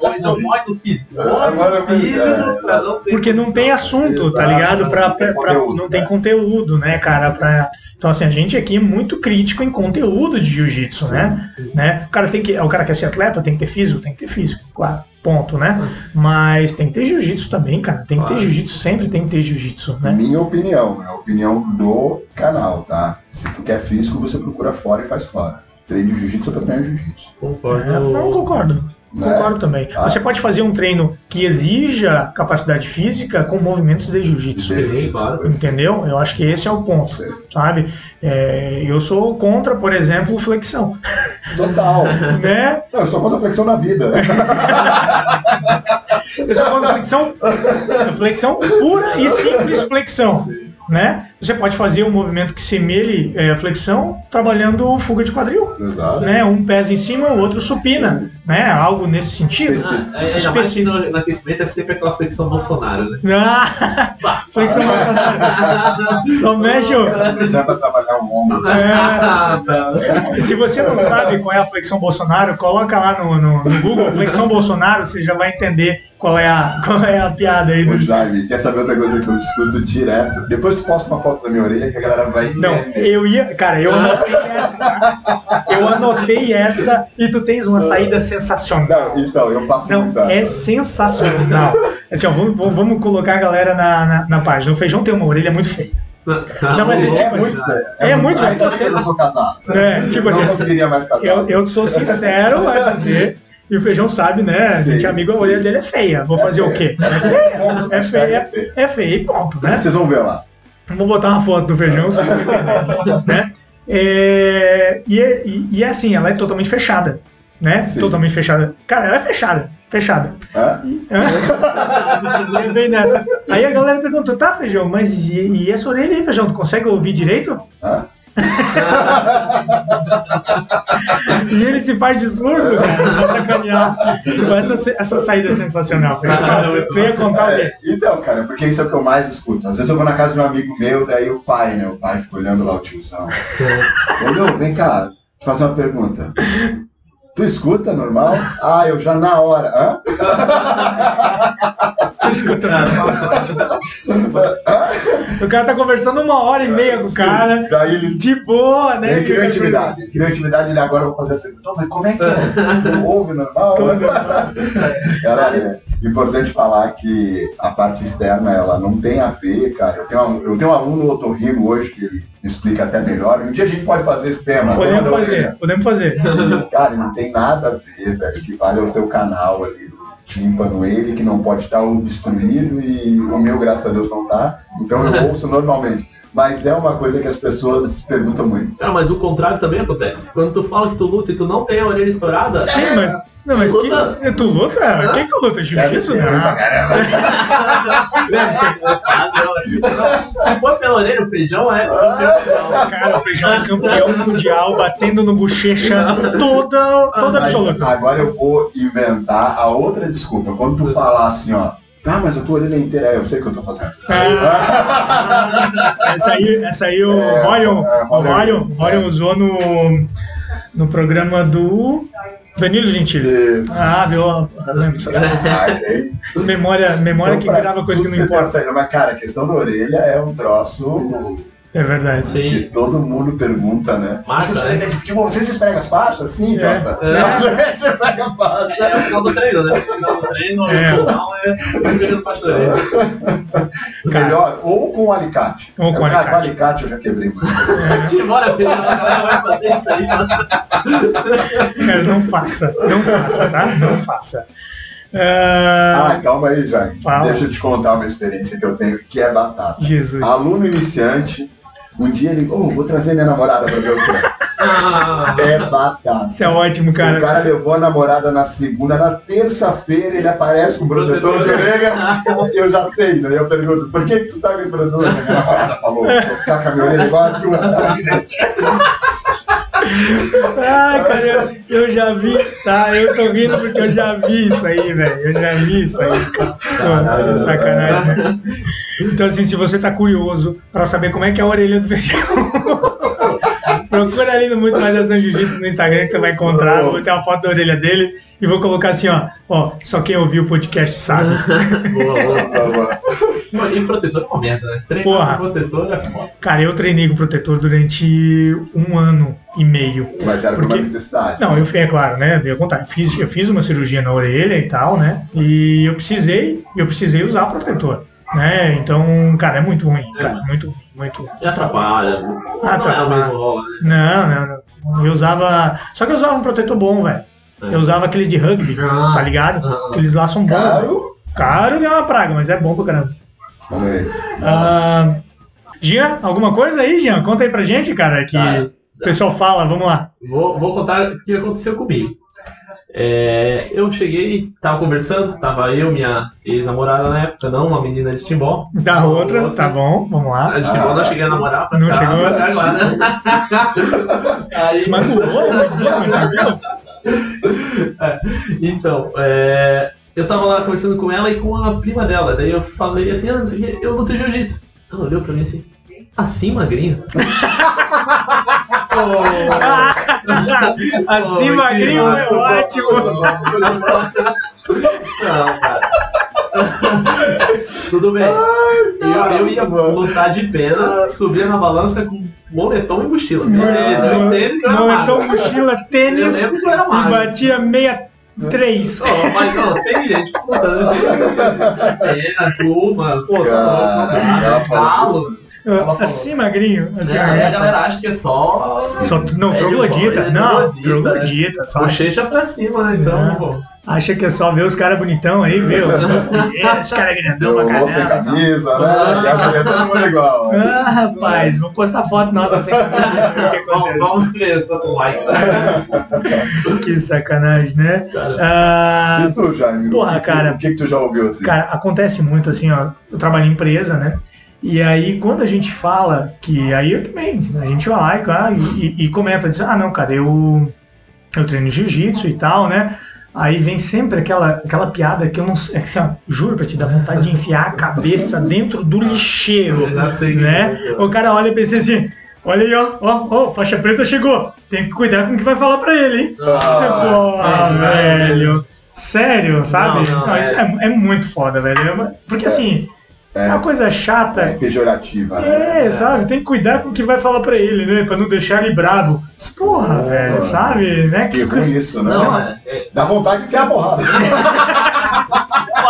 Ou então morre no físico. É, Morre no físico, ter Porque não tem assunto, tá ligado? Pra, pra- pra- não tem né? conteúdo, né, cara? Pra, então, assim, a gente aqui é muito crítico em conteúdo de jiu-jitsu, né? né? O cara tem que. O cara quer ser atleta, tem que ter físico, tem que ter físico, claro. Ponto, né? Mas tem que ter jiu-jitsu também, cara. Tem que ter jiu-jitsu, sempre tem que ter jiu-jitsu, né? Minha opinião, é a opinião do canal, tá? Se tu quer físico, você procura fora e faz fora. Treino de jiu-jitsu pra treinar jiu-jitsu. Concordo. É, não concordo. Né? Concordo também. Ah. Você pode fazer um treino que exija capacidade física com movimentos de jiu-jitsu. Sim. Entendeu? Eu acho que esse é o ponto, Sim. sabe? É, eu sou contra, por exemplo, flexão, Total. né? Não, eu sou contra a flexão na vida. Eu sou contra flexão, flexão pura e simples flexão, né? Você pode fazer um movimento que semelhe é, flexão trabalhando fuga de quadril, Exato. né? Um pés em cima, o outro supina, né? Algo nesse sentido. Específico. Ah, é, Específico. no, no aquecimento é sempre aquela flexão Bolsonaro, né? Ah, flexão Bolsonaro. Só mexe o... É trabalhar ombro. Tá. Se você não sabe qual é a flexão Bolsonaro, coloca lá no, no, no Google flexão Bolsonaro, você já vai entender qual é a, qual é a piada aí. Ô, Do... Jaime, quer saber outra coisa que eu escuto direto? Depois tu posta uma foto na minha orelha que a galera vai Não, entender. eu ia. Cara, eu anotei essa, tá? Eu anotei essa e tu tens uma saída sensacional. Não, então, eu passo Não, muito é essa. sensacional. Assim, ó, vamos, vamos- colocar a galera na, na, na página. O feijão tem uma orelha muito feia. Não, mas Sim, é é, tipo assim, muito feio. é muito Ainda feio. bem que eu sou casado. É, tipo não assim, conseguiria mais casar. Eu, eu sou sincero a dizer. E o feijão sabe, né? A gente Sim, é amigo, a sim. orelha dele é feia. Vou fazer o quê? Ponto, É feia, é feio. é feia e ponto, né? Vocês vão ver lá. Vou botar uma foto do feijão, né? É, e, é, e, e é assim, ela é totalmente fechada. Né? Sim. Totalmente fechada. Cara, ela é fechada. Fechada. Hã? E Bem nessa. Aí a galera pergunta, tá, feijão, mas e, e essa orelha aí, feijão? Tu consegue ouvir direito? Hã? E ele se faz de surdo, cara, sacanear. Tipo, essa, essa saída é sensacional. feijão. Tu ia contar? É, então, cara, porque isso é o que eu mais escuto. Às vezes eu vou na casa de um amigo meu, daí o pai, né? O pai fica olhando lá o tiozão. Ô, Lu, vem cá, te fazer uma pergunta. Tu escuta normal? Ah, eu já na hora. Hã? O cara tá conversando uma hora e meia com o cara, Daí ele de boa, né? Ele criou intimidade. Ele criou intimidade, ele agora vou fazer a pergunta. "Não, Mas como é que é? Tu ouve normal? Cara, é importante falar que a parte externa, ela não tem a ver, cara. Eu tenho, um- eu tenho um aluno otorrino hoje que ele explica até melhor. Um dia a gente pode fazer esse tema. tema Podemos fazer, podemos fazer. Cara, não tem nada a ver, velho, que vale ao teu canal ali do tímpano, ele que não pode estar obstruído e o meu, graças a Deus, não tá. Então eu ouço normalmente. Mas é uma coisa que as pessoas perguntam muito. Cara, mas o contrário também acontece. Quando tu fala que tu luta e tu não tem a orelha estourada, Sim, mas. Não, mas Luta. que, tu luta? Quem que tu luta? Deve Jiu-jitsu? ser pra Não. caramba. Deve ser. Se for pela orelha, o feijão é. Cara, o feijão é campeão mundial, batendo no bochecha toda, toda Mas absoluta. agora eu vou inventar a outra desculpa. Quando tu falar assim, ó, tá, mas a tua orelha é inteira, é, eu sei o que eu tô fazendo. Ah, essa aí, essa aí o É, Orion, é, o Orion, é. Orion usou no, no programa do Danilo Gentili. Isso. Ah, viu? Lembro. Ah, ok. Memória, memória Então, que grava coisa que não importa. Mas, cara, a questão da orelha é um troço É verdade. Sim. que todo mundo pergunta, né? Marca, você, né? esfrega as faixas? Sim, É. Jota. É. A gente esfrega as faixas. É o final do treino, né? O final do treino, É. o final é da orelha. Cara. Melhor, ou com alicate. Ou com Eu, cara, alicate. com alicate eu já quebrei muito. Timora, feijão, a galera vai fazer isso aí. mano. Cara, não faça. Não faça, tá? Não faça. Ah, Ah, calma aí, Jaime. Deixa eu te contar uma experiência que eu tenho que é batata. Jesus. Aluno iniciante, Um dia ele, oh, vou trazer minha namorada pra ver o treino. Ah, É batata. Isso é ótimo, O cara. cara levou a namorada na segunda, na terça-feira ele aparece com o protetor de orelha. Eu já sei, né? Eu pergunto, por que, que tu tá com esse protetor? Minha namorada falou, vou ficar com a minha orelha igual a tua. Ai, cara, eu, eu já vi, tá? Eu tô rindo porque eu já vi isso aí, velho. Eu já vi isso aí, cara. Pô, que sacanagem, né? Então, assim, se você tá curioso pra saber como é que é a orelha do feijão, procura ali no Muito Mais Ação Jiu-Jitsu no Instagram que você vai encontrar. Vou ter uma foto da orelha dele e vou colocar assim, ó. Ó, só quem ouviu o podcast sabe. boa, boa. Mano, E protetor é uma merda, né? Treinar Porra. com protetor é foda. Cara, eu treinei com protetor durante um ano e meio. Mas era por Porque- uma necessidade. Não, eu fiz, é claro, né? Eu, contar. Fiz, eu fiz uma cirurgia na orelha e tal, né? E eu precisei, eu precisei usar protetor, né? Então, cara, é muito ruim, cara, muito, ruim, muito. E atrapalha. Não é Atrapalha. mesmo rola, né? Não, não, não. Eu usava, só que eu usava um protetor bom, velho. É. Eu usava aqueles de rugby, Ah. tá ligado? Ah. Aqueles lá são bons. Caro. Caro é uma praga, mas é bom pra caramba. Vamos ver. Ah, Jean, alguma coisa aí, Jean? Conta aí pra gente, cara, que Cara, o pessoal fala, vamos lá. Vou, vou contar o que aconteceu comigo. É, eu cheguei, tava conversando, tava eu, minha ex-namorada na época, não, uma menina de Timbó. Da outra, tá bom, vamos lá. A de Timbó não Ah. cheguei a namorar pra Não ficar, chegou? pra agora. Aí- Se magoou, né? entendeu? Então, é, eu tava lá conversando com ela e com a prima dela. Daí eu falei assim, ah, não sei o quê, eu luto jiu-jitsu. Ela olhou pra mim assim, assim, magrinho? Assim, Oi, magrinho é ótimo. Não, cara. Tudo bem. Eu, eu ia lutar de pena, subia na balança com moletom e mochila. Beleza, eu eu era Moletom, mochila, Eu tênis lembro que eu era magro. batia 63. Ó, mas não, tem gente lutando de pena, pluma, pô, tá Cara, ela falou. Assim, magrinho. Assim, É, aí a galera acha que é só. Só, não, É, troglodita. é Não, troglodita, troglodita. Só Bochecha pra cima, né? Então, É. pô. acha que é só ver os caras bonitão aí, viu? Esse cara é grandão pra vou sem caramba. camisa, né? Ah. Já é todo mundo igual. Ah, rapaz, vou postar foto nossa sem camisa, Vamos, ver quanto like. Que sacanagem, né? Cara, Ah, E tu, Jaime? Porra, que, cara. O que, que tu já ouviu assim? Cara, acontece muito assim, ó. Eu trabalho em empresa, né? E aí, quando a gente fala que. Aí eu também, a gente vai lá e, cara, e, e- e comenta, diz, ah, não, cara, eu, eu treino jiu-jitsu e tal, né? Aí vem sempre aquela, aquela piada que eu não sei, é que, assim, ó, juro pra te dar vontade de enfiar a cabeça dentro do lixeiro, né? O cara olha e pensa assim. Olha aí, ó, ó, ó, faixa preta chegou. Tem que cuidar com o que vai falar pra ele, hein? Ah, Você, sério? velho. Sério, sabe? Não, não, isso é, é muito foda, velho. É Porque assim, é, É. uma coisa chata. É pejorativa, né? É, sabe? Tem que cuidar com o que vai falar pra ele, né? Pra não deixar ele brabo. Porra, velho, sabe? Né? Que ruim isso, né? Não, é. é Dá vontade de enfiar a porrada.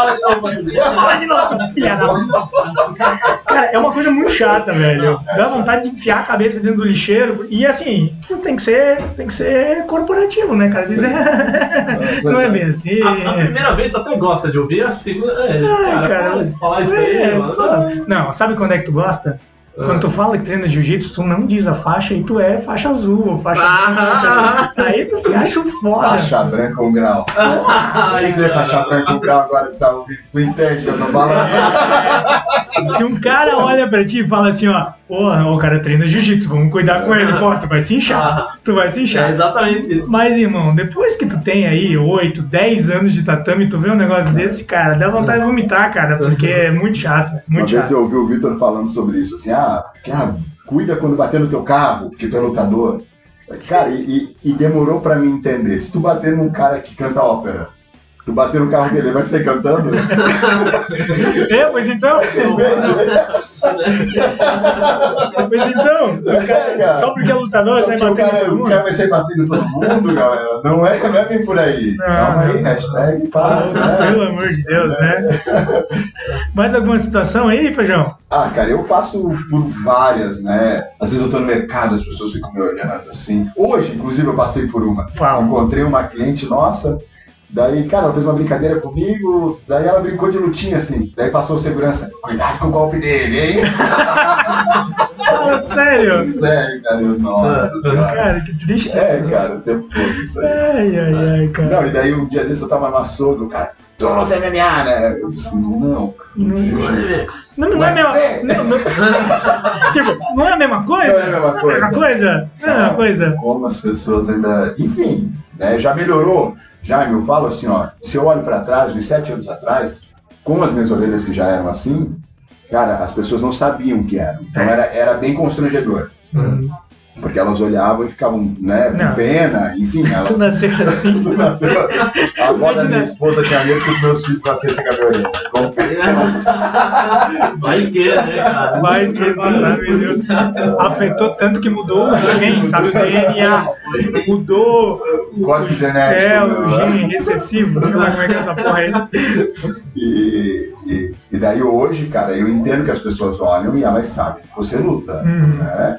fala de novo, mas- Fala de novo, seu filha da puta. Cara, é uma coisa muito chata, velho. Dá vontade de enfiar a cabeça dentro do lixeiro. E assim, isso tem que ser, tem que ser corporativo, né, cara? Às vezes é- Não é bem assim. A, a primeira vez tu até gosta de ouvir, a segunda. É, cara, cara. para de falar isso aí, É, mano. Não, sabe quando é que tu gosta? Quando tu fala que treina jiu-jitsu, tu não diz a faixa e tu é faixa azul, ou faixa Ah. branca. Aí tu se acha o foda. Faixa branca um grau. Ai, Você, cara. faixa branca um grau, agora que tá ouvindo, tu entende eu tô falando? Se um cara olha pra ti e fala assim, ó, porra, o cara treina jiu-jitsu, vamos cuidar com ele, pô, tu vai se inchar. Ah, Tu vai se é inchar. exatamente isso. Mas, irmão, depois que tu tem aí 8, 10 anos de tatame, tu vê um negócio desse, cara, dá vontade de vomitar, cara, porque é muito chato, Uma muito vez chato. eu ouvi o Vitor falando sobre isso, assim, ah, porque, ah, cuida quando bater no teu carro, porque tu é lutador. Cara, e, e- e demorou pra mim entender. Se tu bater num cara que canta ópera, tu bater no carro dele, ele vai sair cantando? É, pois então, pois então, o cara, só porque é lutador, sai o batendo cara, todo o mundo. cara vai sair batendo todo mundo, galera. Não é, não é bem por aí. Não, Calma aí, hashtag paz, né? Pelo amor de Deus, né? Mais alguma situação aí, Feijão? Ah, cara, eu passo por várias, né? Às vezes eu tô no mercado, as pessoas ficam me olhando assim. Hoje, inclusive, eu passei por uma. Fala. Encontrei uma cliente nossa, daí, cara, ela fez uma brincadeira comigo, daí ela brincou de lutinha assim. Daí passou o segurança, cuidado com o golpe dele, hein? Fala sério. Sério, cara, nossa senhora. Cara, que triste. É, cara, o tempo todo isso aí. Ai, ai, ai, cara. Não, e daí um dia desse eu tava no açougue, cara, tu não tem MMA, né? Eu disse, não, cara, Não. Não, não é a mesma. Não, não- tipo, não é a mesma coisa? Não é a mesma Não é a mesma coisa. coisa? Não é a mesma coisa? Como as pessoas ainda. Enfim, né, já melhorou. Jaime, eu falo assim, ó, se eu olho pra trás, uns sete anos atrás, com as minhas orelhas que já eram assim, cara, as pessoas não sabiam o que eram. Então É. era, era bem constrangedor. Hum, Porque elas olhavam e ficavam, né, com Não. pena, enfim, elas. Tu nasceu assim. Tu nasceu- A avó da minha esposa tinha medo que os meus filhos nascessem com a minha orelha. Confia. Vai que, né, cara? Vai que sabe, Deus. Afetou tanto que mudou o gene, sabe? O DNA. Mudou o, Código genético. é, o gene recessivo. Sei lá como é que é essa porra aí. E, e, e daí hoje, cara, eu entendo que as pessoas olham e elas sabem que você luta, Uhum. né?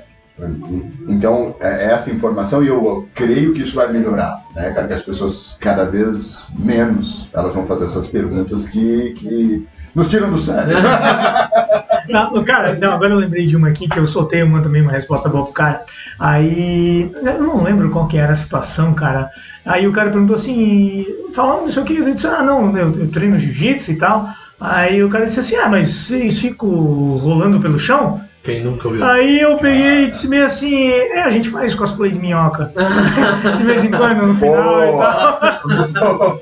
Então, é essa informação, e eu creio que isso vai melhorar, né, cara? Que as pessoas, cada vez menos, elas vão fazer essas perguntas que, que nos tiram do sério. Não, cara, não, agora eu lembrei de uma aqui que eu soltei uma também, uma resposta boa pro cara. Aí, eu não lembro qual que era a situação, cara. Aí o cara perguntou assim, falando disso aqui, eu disse, ah, não, eu, eu treino jiu-jitsu e tal. Aí o cara disse assim, ah, mas vocês ficam rolando pelo chão? Quem nunca ouviu? Aí eu peguei e disse meio assim, é, a gente faz cosplay de minhoca. de vez em quando, no final e tal.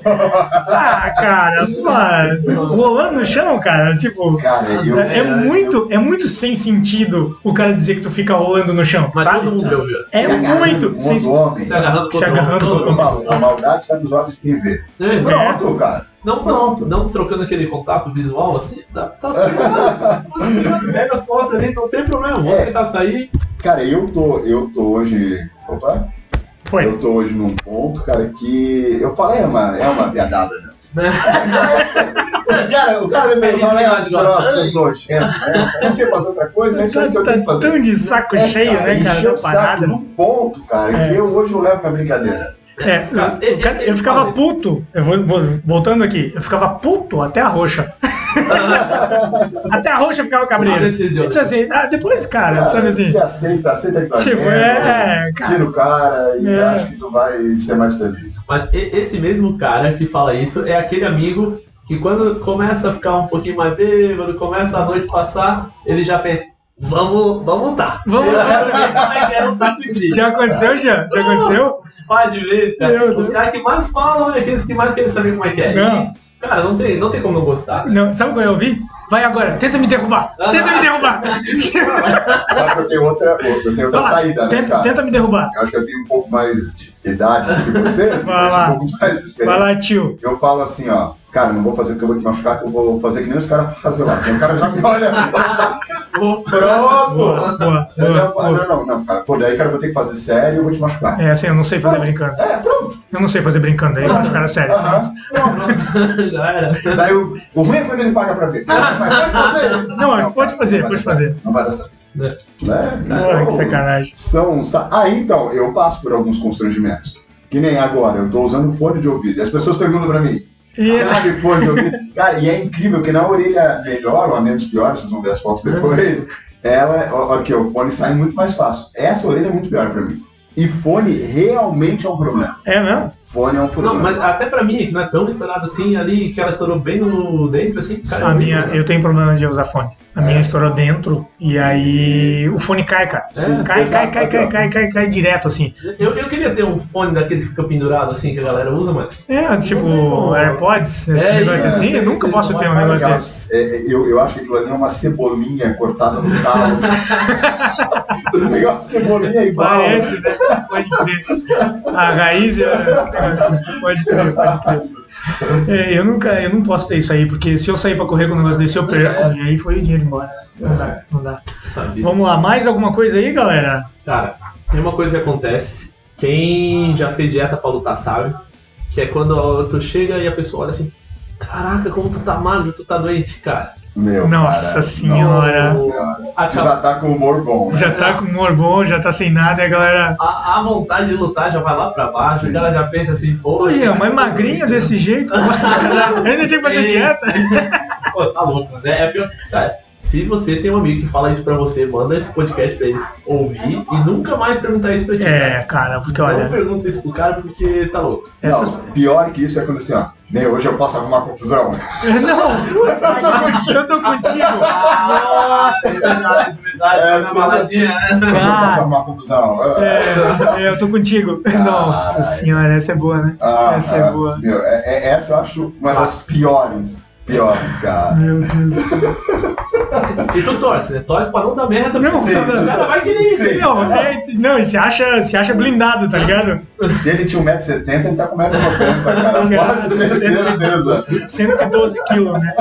Ah, cara, pô, rolando no chão, cara, tipo... cara, eu, É, é muito, é muito sem sentido o cara dizer que tu fica rolando no chão, Mas sabe? todo mundo já ouviu. É se agarrando muito com sem- homem. Se agarrando Se contra agarrando todo Eu mundo. falo, a maldade está nos olhos de quem vê. É, Pronto, cara. Não, Pronto. não, não trocando aquele contato visual assim, tá, tá segurado, tá segurado, pega as costas ali, não tem problema, vou É. tentar sair. Cara, eu tô, eu tô hoje. Opa! Foi. Eu tô hoje num ponto, cara, que. Eu falo, é uma, é uma piadada, né? Né? Cara, o cara me É isso perguntou, né? nojento, né? Eu não sei fazer outra coisa, é isso aí que eu Tá tenho que fazer. tão de saco É, cheio, né, cara, encher da o saco num ponto, cara, É. que eu hoje não levo na brincadeira. É, Cara, eu, eu- ele- eu ficava puto, eu vou, vou- voltando aqui, eu ficava puto até a roxa. até a roxa ficava disse assim, ah, depois, cara, sabe assim, Você aceita, aceita que tá Tipo, vendo, é, cara. tira o cara e É. acho que tu vai ser mais feliz. Mas esse mesmo cara que fala isso é aquele amigo que quando começa a ficar um pouquinho mais bêbado, começa a noite passar, ele já pensa, vamos, vamos lutar. Vamos Eu lutar. quero ver como é que é lutar contigo. já aconteceu, já? Já aconteceu? Pá de vez, cara. Meu Os caras que mais falam é aqueles que mais querem saber como é que é. Não. E, cara, não tem, não tem como não gostar. Não, sabe qual eu ouvi? Vai agora, tenta me derrubar, tenta me derrubar. Só que eu tenho outra, eu tenho outra lá, saída, né, tenta, cara? tenta me derrubar. Eu acho que eu tenho um pouco mais de idade do que vocês, Vai mas lá. um pouco mais. Vai lá, tio. Eu falo assim, ó, cara, não vou fazer porque eu vou te machucar, que eu vou fazer que nem os caras fazem lá. Então o cara já me olha. Pronto! Boa, boa, Eu boa, não, boa. não, não, não, cara. Pô, daí, cara, eu vou ter que fazer sério e eu vou te machucar. É assim, eu não sei fazer brincando. É, pronto. Eu não sei fazer brincando, aí eu acho cara sério. Aham. já era. Daí o, o ruim é quando ele paga pra ver. Não, mas pode fazer. Não, pode fazer, pode fazer. Não vai dar certo. Né? Né? Ah, que sacanagem. São. Ah, então, eu passo por alguns constrangimentos. Que nem agora, eu tô usando fone de ouvido. E as pessoas perguntam pra mim, E, Cara, fone de ouvido. Cara, e é incrível que na orelha melhor ou a menos pior, vocês vão ver as fotos depois, ela, ó, que o fone sai muito mais fácil. Essa orelha é muito pior pra mim. E fone realmente é um problema. é mesmo? Fone é um problema. Não, mas até pra mim, que não é tão estourado assim, ali, que ela estourou bem no dentro, assim, cara. A eu minha, eu tenho problema de usar fone. A minha estourou dentro e aí o fone cai, cara. Sim, cai, exato, cai, cai, cai, cai, cai, cai direto, assim. eu, eu queria ter um fone daqueles que fica pendurado, assim, que a galera usa, mas. É, tipo, Não. AirPods, esse É, negócio assim. sim, Eu nunca posso ter um negócio Aquela- desse. é, é, eu, eu acho que aquilo ali é uma cebolinha cortada no talo. Pegar uma cebolinha igual. Parece, né? Pode crer. A raiz é um negócio. Pode crer, pode crer. É, eu nunca, eu não posso ter isso aí, porque se eu sair pra correr com um negócio desse, eu perco. E aí foi o dinheiro embora. Não dá, não dá. Sabe? Vamos lá, mais alguma coisa aí, galera? Cara, tem uma coisa que acontece. Quem já fez dieta pra lutar sabe. Que é quando tu chega e a pessoa olha assim: Caraca, como tu tá magro, tu tá doente, cara. Meu, Nossa cara, senhora. Nossa senhora. Já tá com humor bom, né? Já tá com humor bom, já tá sem nada, e a galera. A, a vontade de lutar já vai lá pra baixo, Sim. cara já pensa assim, pô. Jean, cara, mas magrinho desse jeito, eu ainda tinha que fazer dieta. Pô, tá louco, né? É pior. Cara, Se você tem um amigo que fala isso pra você, manda esse podcast pra ele ouvir e nunca mais perguntar isso pra ti. É, cara, porque Não olha, pergunta isso pro cara porque tá louco. essas. Não, pior que isso é quando assim, ó. Nem hoje eu posso arrumar confusão. Não! Eu tô contigo! Nossa, é verdade, verdade, É, na sim. baladinha, né? Hoje eu posso Ah. arrumar confusão. É, eu tô contigo. Nossa senhora, essa é boa, né? Ah, Essa é ah, boa. meu, é- é- essa eu acho uma das piores. Piores, cara. Meu Deus do céu. E tu torce, né? Torce pra não dar merda. Não, porque sim, o cara vai sim. Não, é, não, se acha, se acha blindado, tá ligado? Se ele tinha 1,70m, ele tá com 1,90m, cara. Ter certeza. 112 quilos, né?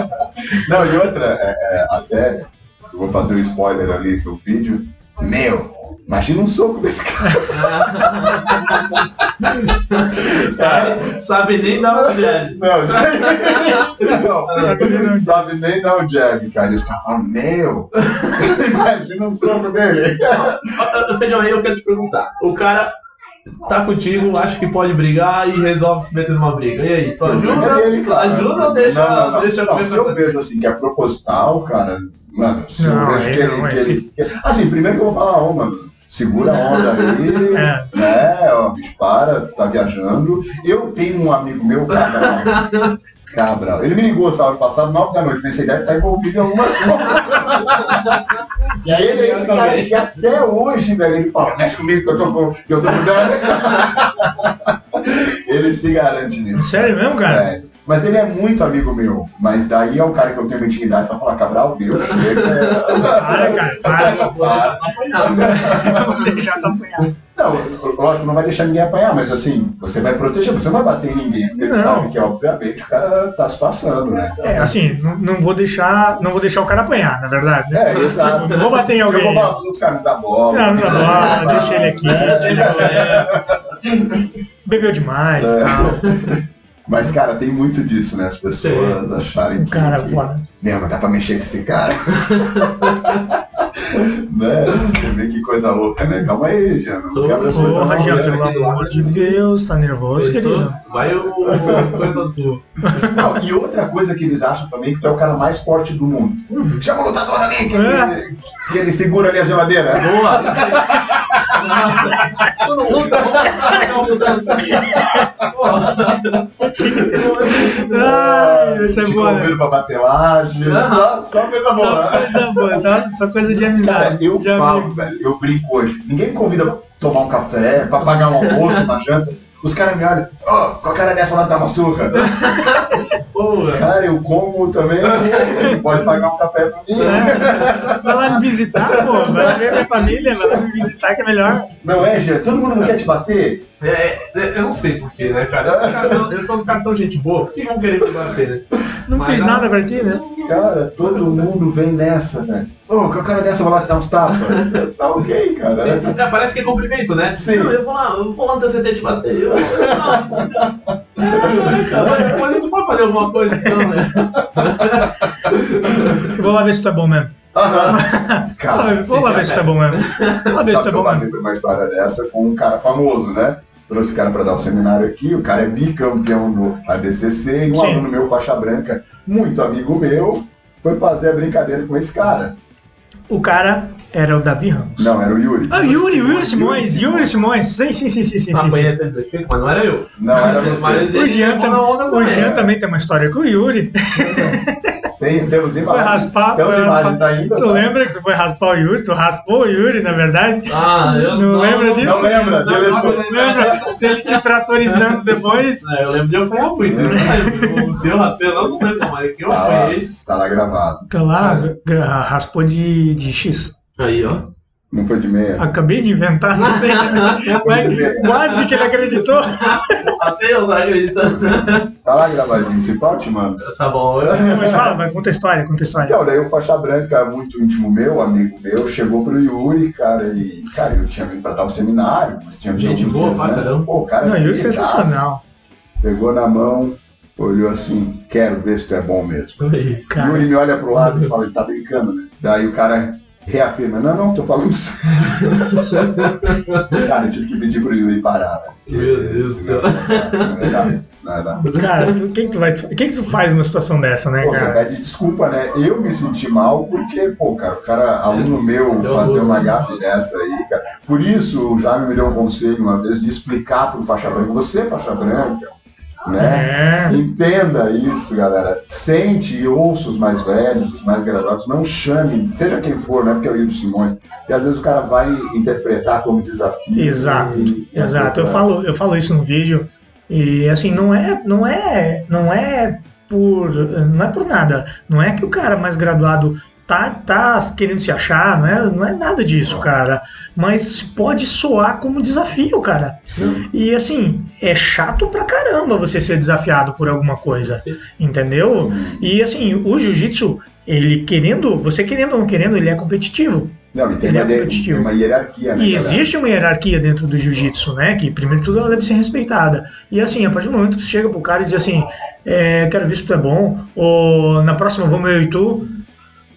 Não, e outra, é, é, até, eu vou fazer um spoiler ali do vídeo. Meu, imagina um soco desse cara. Sabe, sabe nem dar um jab. Não, não, não sabe nem dar o jab, cara. E os caras falam, meu, imagina um soco dele. Feijão, aí eu quero te perguntar. O cara tá contigo, acha que pode brigar e resolve se meter numa briga. E aí, tu ajuda? Ele, claro. Ajuda ou deixa, não, não, não. deixa Não, se eu vejo assim que é proposital, cara, mano, se Não, eu vejo que ele. que ele assim, primeiro que eu vou falar, ô, mano, segura a onda aí, É. né, ó, bicho, para, tu tá viajando. Eu tenho um amigo meu, Cabral. Cabral. Ele me ligou sábado passado, nove da noite. Pensei, deve estar envolvido em alguma coisa. e aí ele é esse cara que até hoje, velho, ele fala, mexe comigo que eu tô com. Que eu tô com dano." ele se garante nisso. Sério mesmo, cara? Sério. Mas ele é muito amigo meu. Mas daí é o cara que eu tenho intimidade pra falar, Cabral, Deus, chega. Para, cara, para. Para. Vou deixar tu apanhar. Não, lógico, não vai deixar ninguém apanhar, mas assim, você vai proteger, você não vai bater em ninguém, porque Não. você sabe que, obviamente, o cara tá se passando, né? É, assim, não, não vou deixar, não vou deixar o cara apanhar, na verdade. né? É, exato. Não vou bater em Eu vou alguém. falar pros outros caras, não dá bola. Não, não dá bola, deixa ele aqui, É, Bebeu demais É. tal. Mas, cara, tem muito disso, né? As pessoas acharem O que. cara, que... foda. Meu, não dá pra mexer com esse cara. né? Você vê que coisa louca, né? Calma aí, Jean. Não Tô- quebra as coisas Porra, não. Jean, né? pelo amor de Deus, tá nervoso, querido. Vai o o coisa do. Não, e outra coisa que eles acham também que tu é o cara mais forte do mundo. Chama o lutador ali, que, É. que ele segura ali a geladeira. Boa! Não vamos lutar isso aqui. Ai, essa é Te boa, né? convido pra bater laje. Só, só coisa boa. Só coisa boa, só, só coisa de Cara, amizade. eu de falo, amigo. velho, eu brinco hoje. Ninguém me convida pra tomar um café, pra pagar um almoço, uma janta. Os caras me olham, ó, com a cara dessa lá dar uma surra. Boa! Cara, eu como também, pode pagar um café pra mim. Vai lá me visitar, pô. Vai ver minha família, vai lá me visitar que é melhor. Não é, Gê? Todo mundo não quer te bater? É, é, eu não sei porquê, né, cara? Eu sou um cara tão gente boa, por que vão querer me bater, né? Não Mas nada pra ti, né? Cara, todo mundo vem nessa, velho. Ô, com a cara dessa eu vou lá te dar uns tapas. tá ok, cara. Sim, parece que é cumprimento, né? Sim. Não, eu vou lá, eu vou lá no teu CT te bater. Eu, eu, não. É, cara, depois gente pode fazer alguma coisa então, né? Eu vou lá ver se tu é bom mesmo. Aham. Vou Cara, lá- Vou lá ver se tu é bom mesmo. Vou lá ver se sabe tu que eu bom mesmo. passei por uma história dessa com um cara famoso, né? Trouxe o cara pra dar um seminário aqui, o cara é bicampeão do ADCC e um Sim. aluno meu, faixa branca, muito amigo meu, foi fazer a brincadeira com esse cara. O cara era o Davi Ramos. Não, era o Yuri. Ah, Yuri, o Yuri Simões, Yuri Simões. Sim, sim, sim, sim, sim. sim, sim. Apanhei até de respeito, mas não era eu. Não, era você. Mas O Jean, tam- o também. Jean também tem uma história com o Yuri. Tem, temos Foi imagens. raspar, temos foi imagens raspar. ainda. Tu tá? lembra que tu foi raspar o Yuri? Tu raspou o Yuri, na verdade. Ah, eu Não lembra disso? Não lembra? Não, Dele- eu lembro. Lembra dele te tratorizando depois? É, eu lembro de eu apanhar muito. eu lembro. O seu raspei, eu não lembro, mas que eu Tá apanhei. tá lá gravado. Tá lá, gra- raspou de, de X. Aí, ó. Não foi de meia. Acabei de inventar, não sei. Mas quase que ele acreditou. Até eu não acreditando. Tá lá gravadinho. Se pode, mano. Tá bom. Mas fala, vai, conta a história, conta a história. Então, daí o faixa branca, muito íntimo meu, amigo meu, chegou pro Yuri, cara, e, cara, eu tinha vindo pra dar um seminário, mas tinha vindo Gente boa dias pra antes. caramba. Pô, o cara Não, Yuri é sensacional. Pegou na mão, olhou assim, quero ver se tu é bom mesmo. Cara, Yuri me olha pro lado e fala, ele tá brincando, né? Daí o cara, reafirma, não, não, tô falando isso. Cara, eu tive que pedir pro Yuri parar, né? Meu Deus do. Cara, o que, que tu vai. O que, tu faz numa situação dessa, né, Pô, você cara? pede desculpa, né? Eu me senti mal porque, pô, cara, o cara, aluno meu, Deu fazer um- uma gafe dessa aí, cara. Por isso, o Jaime me deu um conselho uma vez de explicar pro faixa branca, você, faixa branca, né? É. Entenda isso, galera. Sente e ouça os mais velhos, os mais graduados. Não chame, seja quem for, não é porque é o Hildo Simões, que às vezes o cara vai interpretar como desafio. Exato, e- e a Exato, eu falo, eu falo isso no vídeo e assim não é, não é, não é por, não é por nada. Não é que o cara mais graduado tá, tá querendo se achar, não é, não é nada disso, cara. Mas pode soar como desafio, cara. Sim. E assim é chato pra caramba você ser desafiado por alguma coisa, Sim. entendeu? E assim o jiu-jitsu ele querendo, você querendo ou não querendo, ele é competitivo. Não, e tem Ele é uma, de- competitivo. tem uma hierarquia, né? E galera? existe uma hierarquia dentro do jiu-jitsu, né? Que primeiro de tudo ela deve ser respeitada. E assim, a partir do momento que você chega pro cara e diz assim, é, quero ver se tu é bom, ou na próxima vamos eu e tu,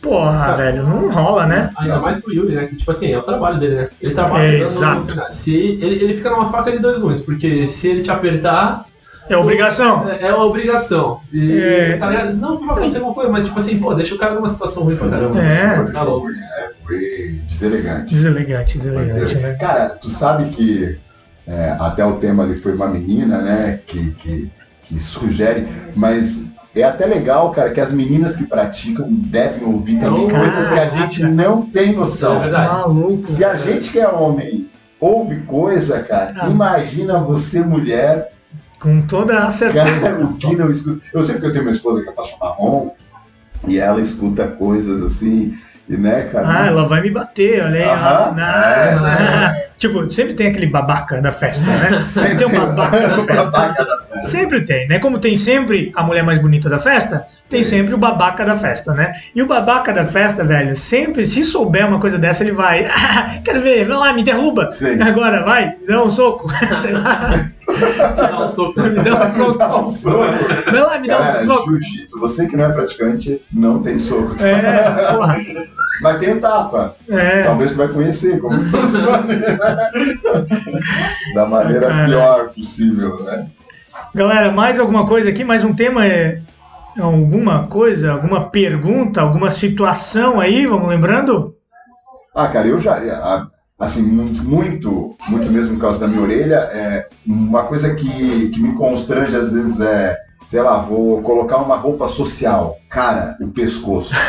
porra, velho, não rola, né? Ainda mais pro Yuri, né? Que, tipo assim, é o trabalho dele, né? Ele trabalha É, exato. Se ele, ele fica numa faca de dois gumes, porque se ele te apertar, É obrigação. é é uma obrigação. E, É. tá ligado? Não que vai acontecer alguma coisa, mas tipo assim, pô, deixa o cara numa situação ruim pra caramba. É. Foi, Tá louco. é, foi deselegante. Deselegante, deselegante, dizer. né? Cara, tu sabe que é, até o tema ali foi uma menina, né? Que, que, que sugere, mas é até legal, cara, que as meninas que praticam devem ouvir também Cara, coisas que a gente não tem É noção. verdade. Maluco. Se a gente que é homem ouve coisa, cara, Ah. imagina você mulher, Com toda a certeza. cara, escuta. Eu sei porque eu tenho uma esposa que é faixa marrom e ela escuta coisas assim, e né, cara? Ah, ela vai me bater, olha aí. Aham. É. Tipo, sempre tem aquele babaca da festa, né? Sempre tem um babaca da festa. Babaca da Sempre tem, né? Como tem sempre a mulher mais bonita da festa, tem sempre o babaca da festa, né? E o babaca da festa, velho, sempre, se souber uma coisa dessa, ele vai. "Ah, quero ver, vai lá, me derruba. Sim. Agora, vai, dá um soco. Sei lá, Dá um soco. me dá um soco. Dá um soco. Vai lá, me dá um Cara, soco. jiu-jitsu, você que não é praticante, não tem soco. tá? É, porra. Mas tem o tapa. É. Talvez tu vai conhecer como funciona. da maneira Sacanagem. pior possível, né? Galera, mais alguma coisa aqui? Mais um tema? É... Alguma coisa? Alguma pergunta? Alguma situação aí? Vamos lembrando? Ah, cara, eu já. a- Assim, muito, muito, mesmo por causa da minha orelha, é uma coisa que, que me constrange às vezes é, sei lá, vou colocar uma roupa social. Cara, o pescoço.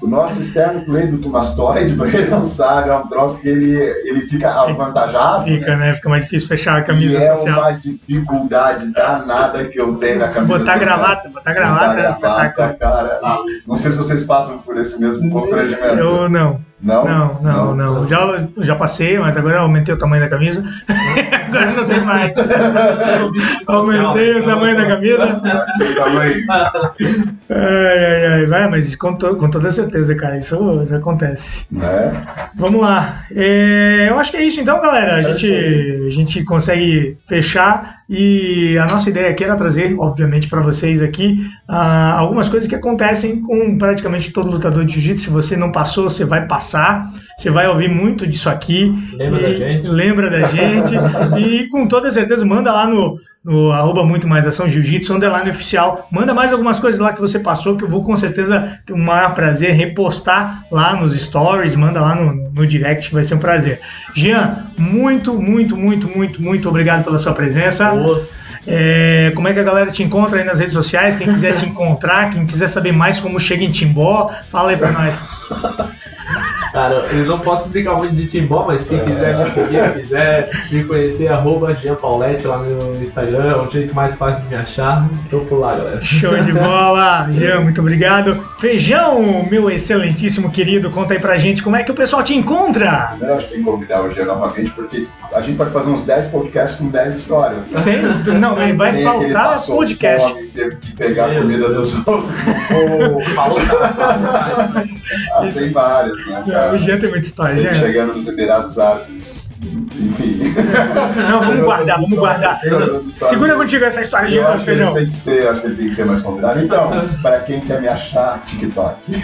O nosso externo play do tumastoide, pra quem não sabe, é um troço que ele, ele fica avantajado. né? Fica, né? Fica mais difícil fechar a camisa e é social. uma dificuldade danada que eu tenho na camisa Botar social. gravata, botar Botar gravata. é gravata, espetáculo. cara. Não sei se vocês passam por esse mesmo constrangimento. Eu não, Não? não, não, não. Já, já passei, mas agora eu aumentei o tamanho da camisa. agora não tem mais. Aumentei o tamanho da camisa. Ai, ai, ai. Vai, mas com, to- com toda certeza, cara, isso, isso acontece. Né? Vamos lá. É, eu acho que é isso então, galera. A É gente, a gente consegue fechar e a nossa ideia aqui era trazer, obviamente, para vocês aqui ah, algumas coisas que acontecem com praticamente todo lutador de jiu-jitsu. Se você não passou, você vai passar. Você vai ouvir muito disso aqui. Lembra da gente? Lembra da gente. e com toda certeza, manda lá no, no arroba muito mais ação jiu-jitsu, underline oficial. Manda mais algumas coisas lá que você passou, que eu vou com certeza ter o maior prazer repostar lá nos stories, manda lá no, no, direct, que vai ser um prazer. Jean, muito, muito, muito, muito, muito obrigado pela sua presença. É, como é que a galera te encontra aí nas redes sociais? Quem quiser te encontrar, quem quiser saber mais como chega em Timbó, fala aí pra nós. Cara, eu não posso explicar muito de Timbó, mas se quiser me seguir, quiser me conhecer, arroba Jean Paulette lá no Instagram, é o jeito mais fácil de me achar. Tô por lá, galera. Show de bola! Jean, muito obrigado. Feijão, meu excelentíssimo querido, conta aí pra gente como é que o pessoal te encontra. Primeiro, acho que tem que convidar o Jean novamente, porque a gente pode fazer uns 10 podcasts com 10 histórias. Né? Sem- não, vai Tem faltar podcast. Fome, teve que pegar a comida Deus. dos outros. Ou- Falou, ah, tem várias, né, Cara? O Jean tem muita história, Jean. chegando nos Emirados Árabes Enfim. Não, vamos guardar, vamos guardar. Segura contigo essa história de ele feijão. tem que ser, acho que ele tem que ser mais convidado. Então, para quem quer me achar, TikTok.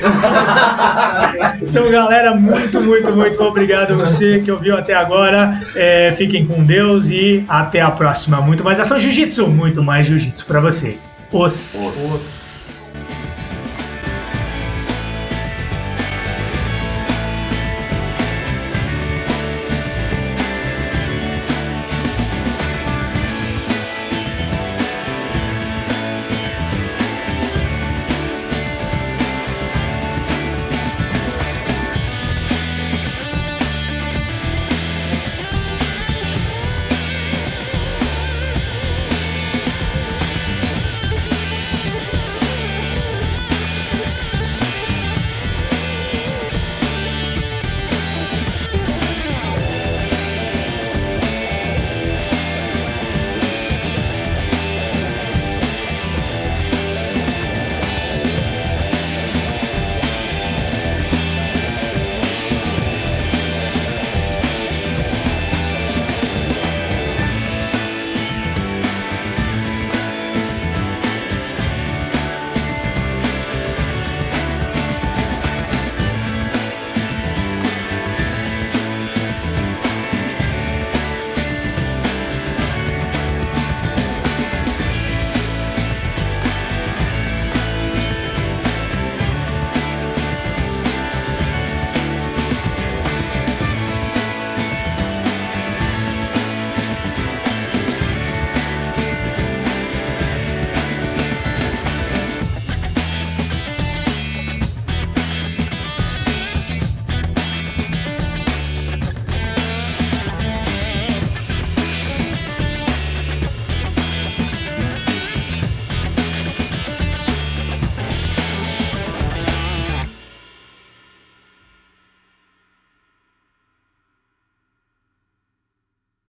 Então, galera, muito, muito, muito obrigado a você que ouviu até agora. É, fiquem com Deus e até a próxima. Muito mais ação jiu-jitsu, muito mais jiu-jitsu pra você. Os.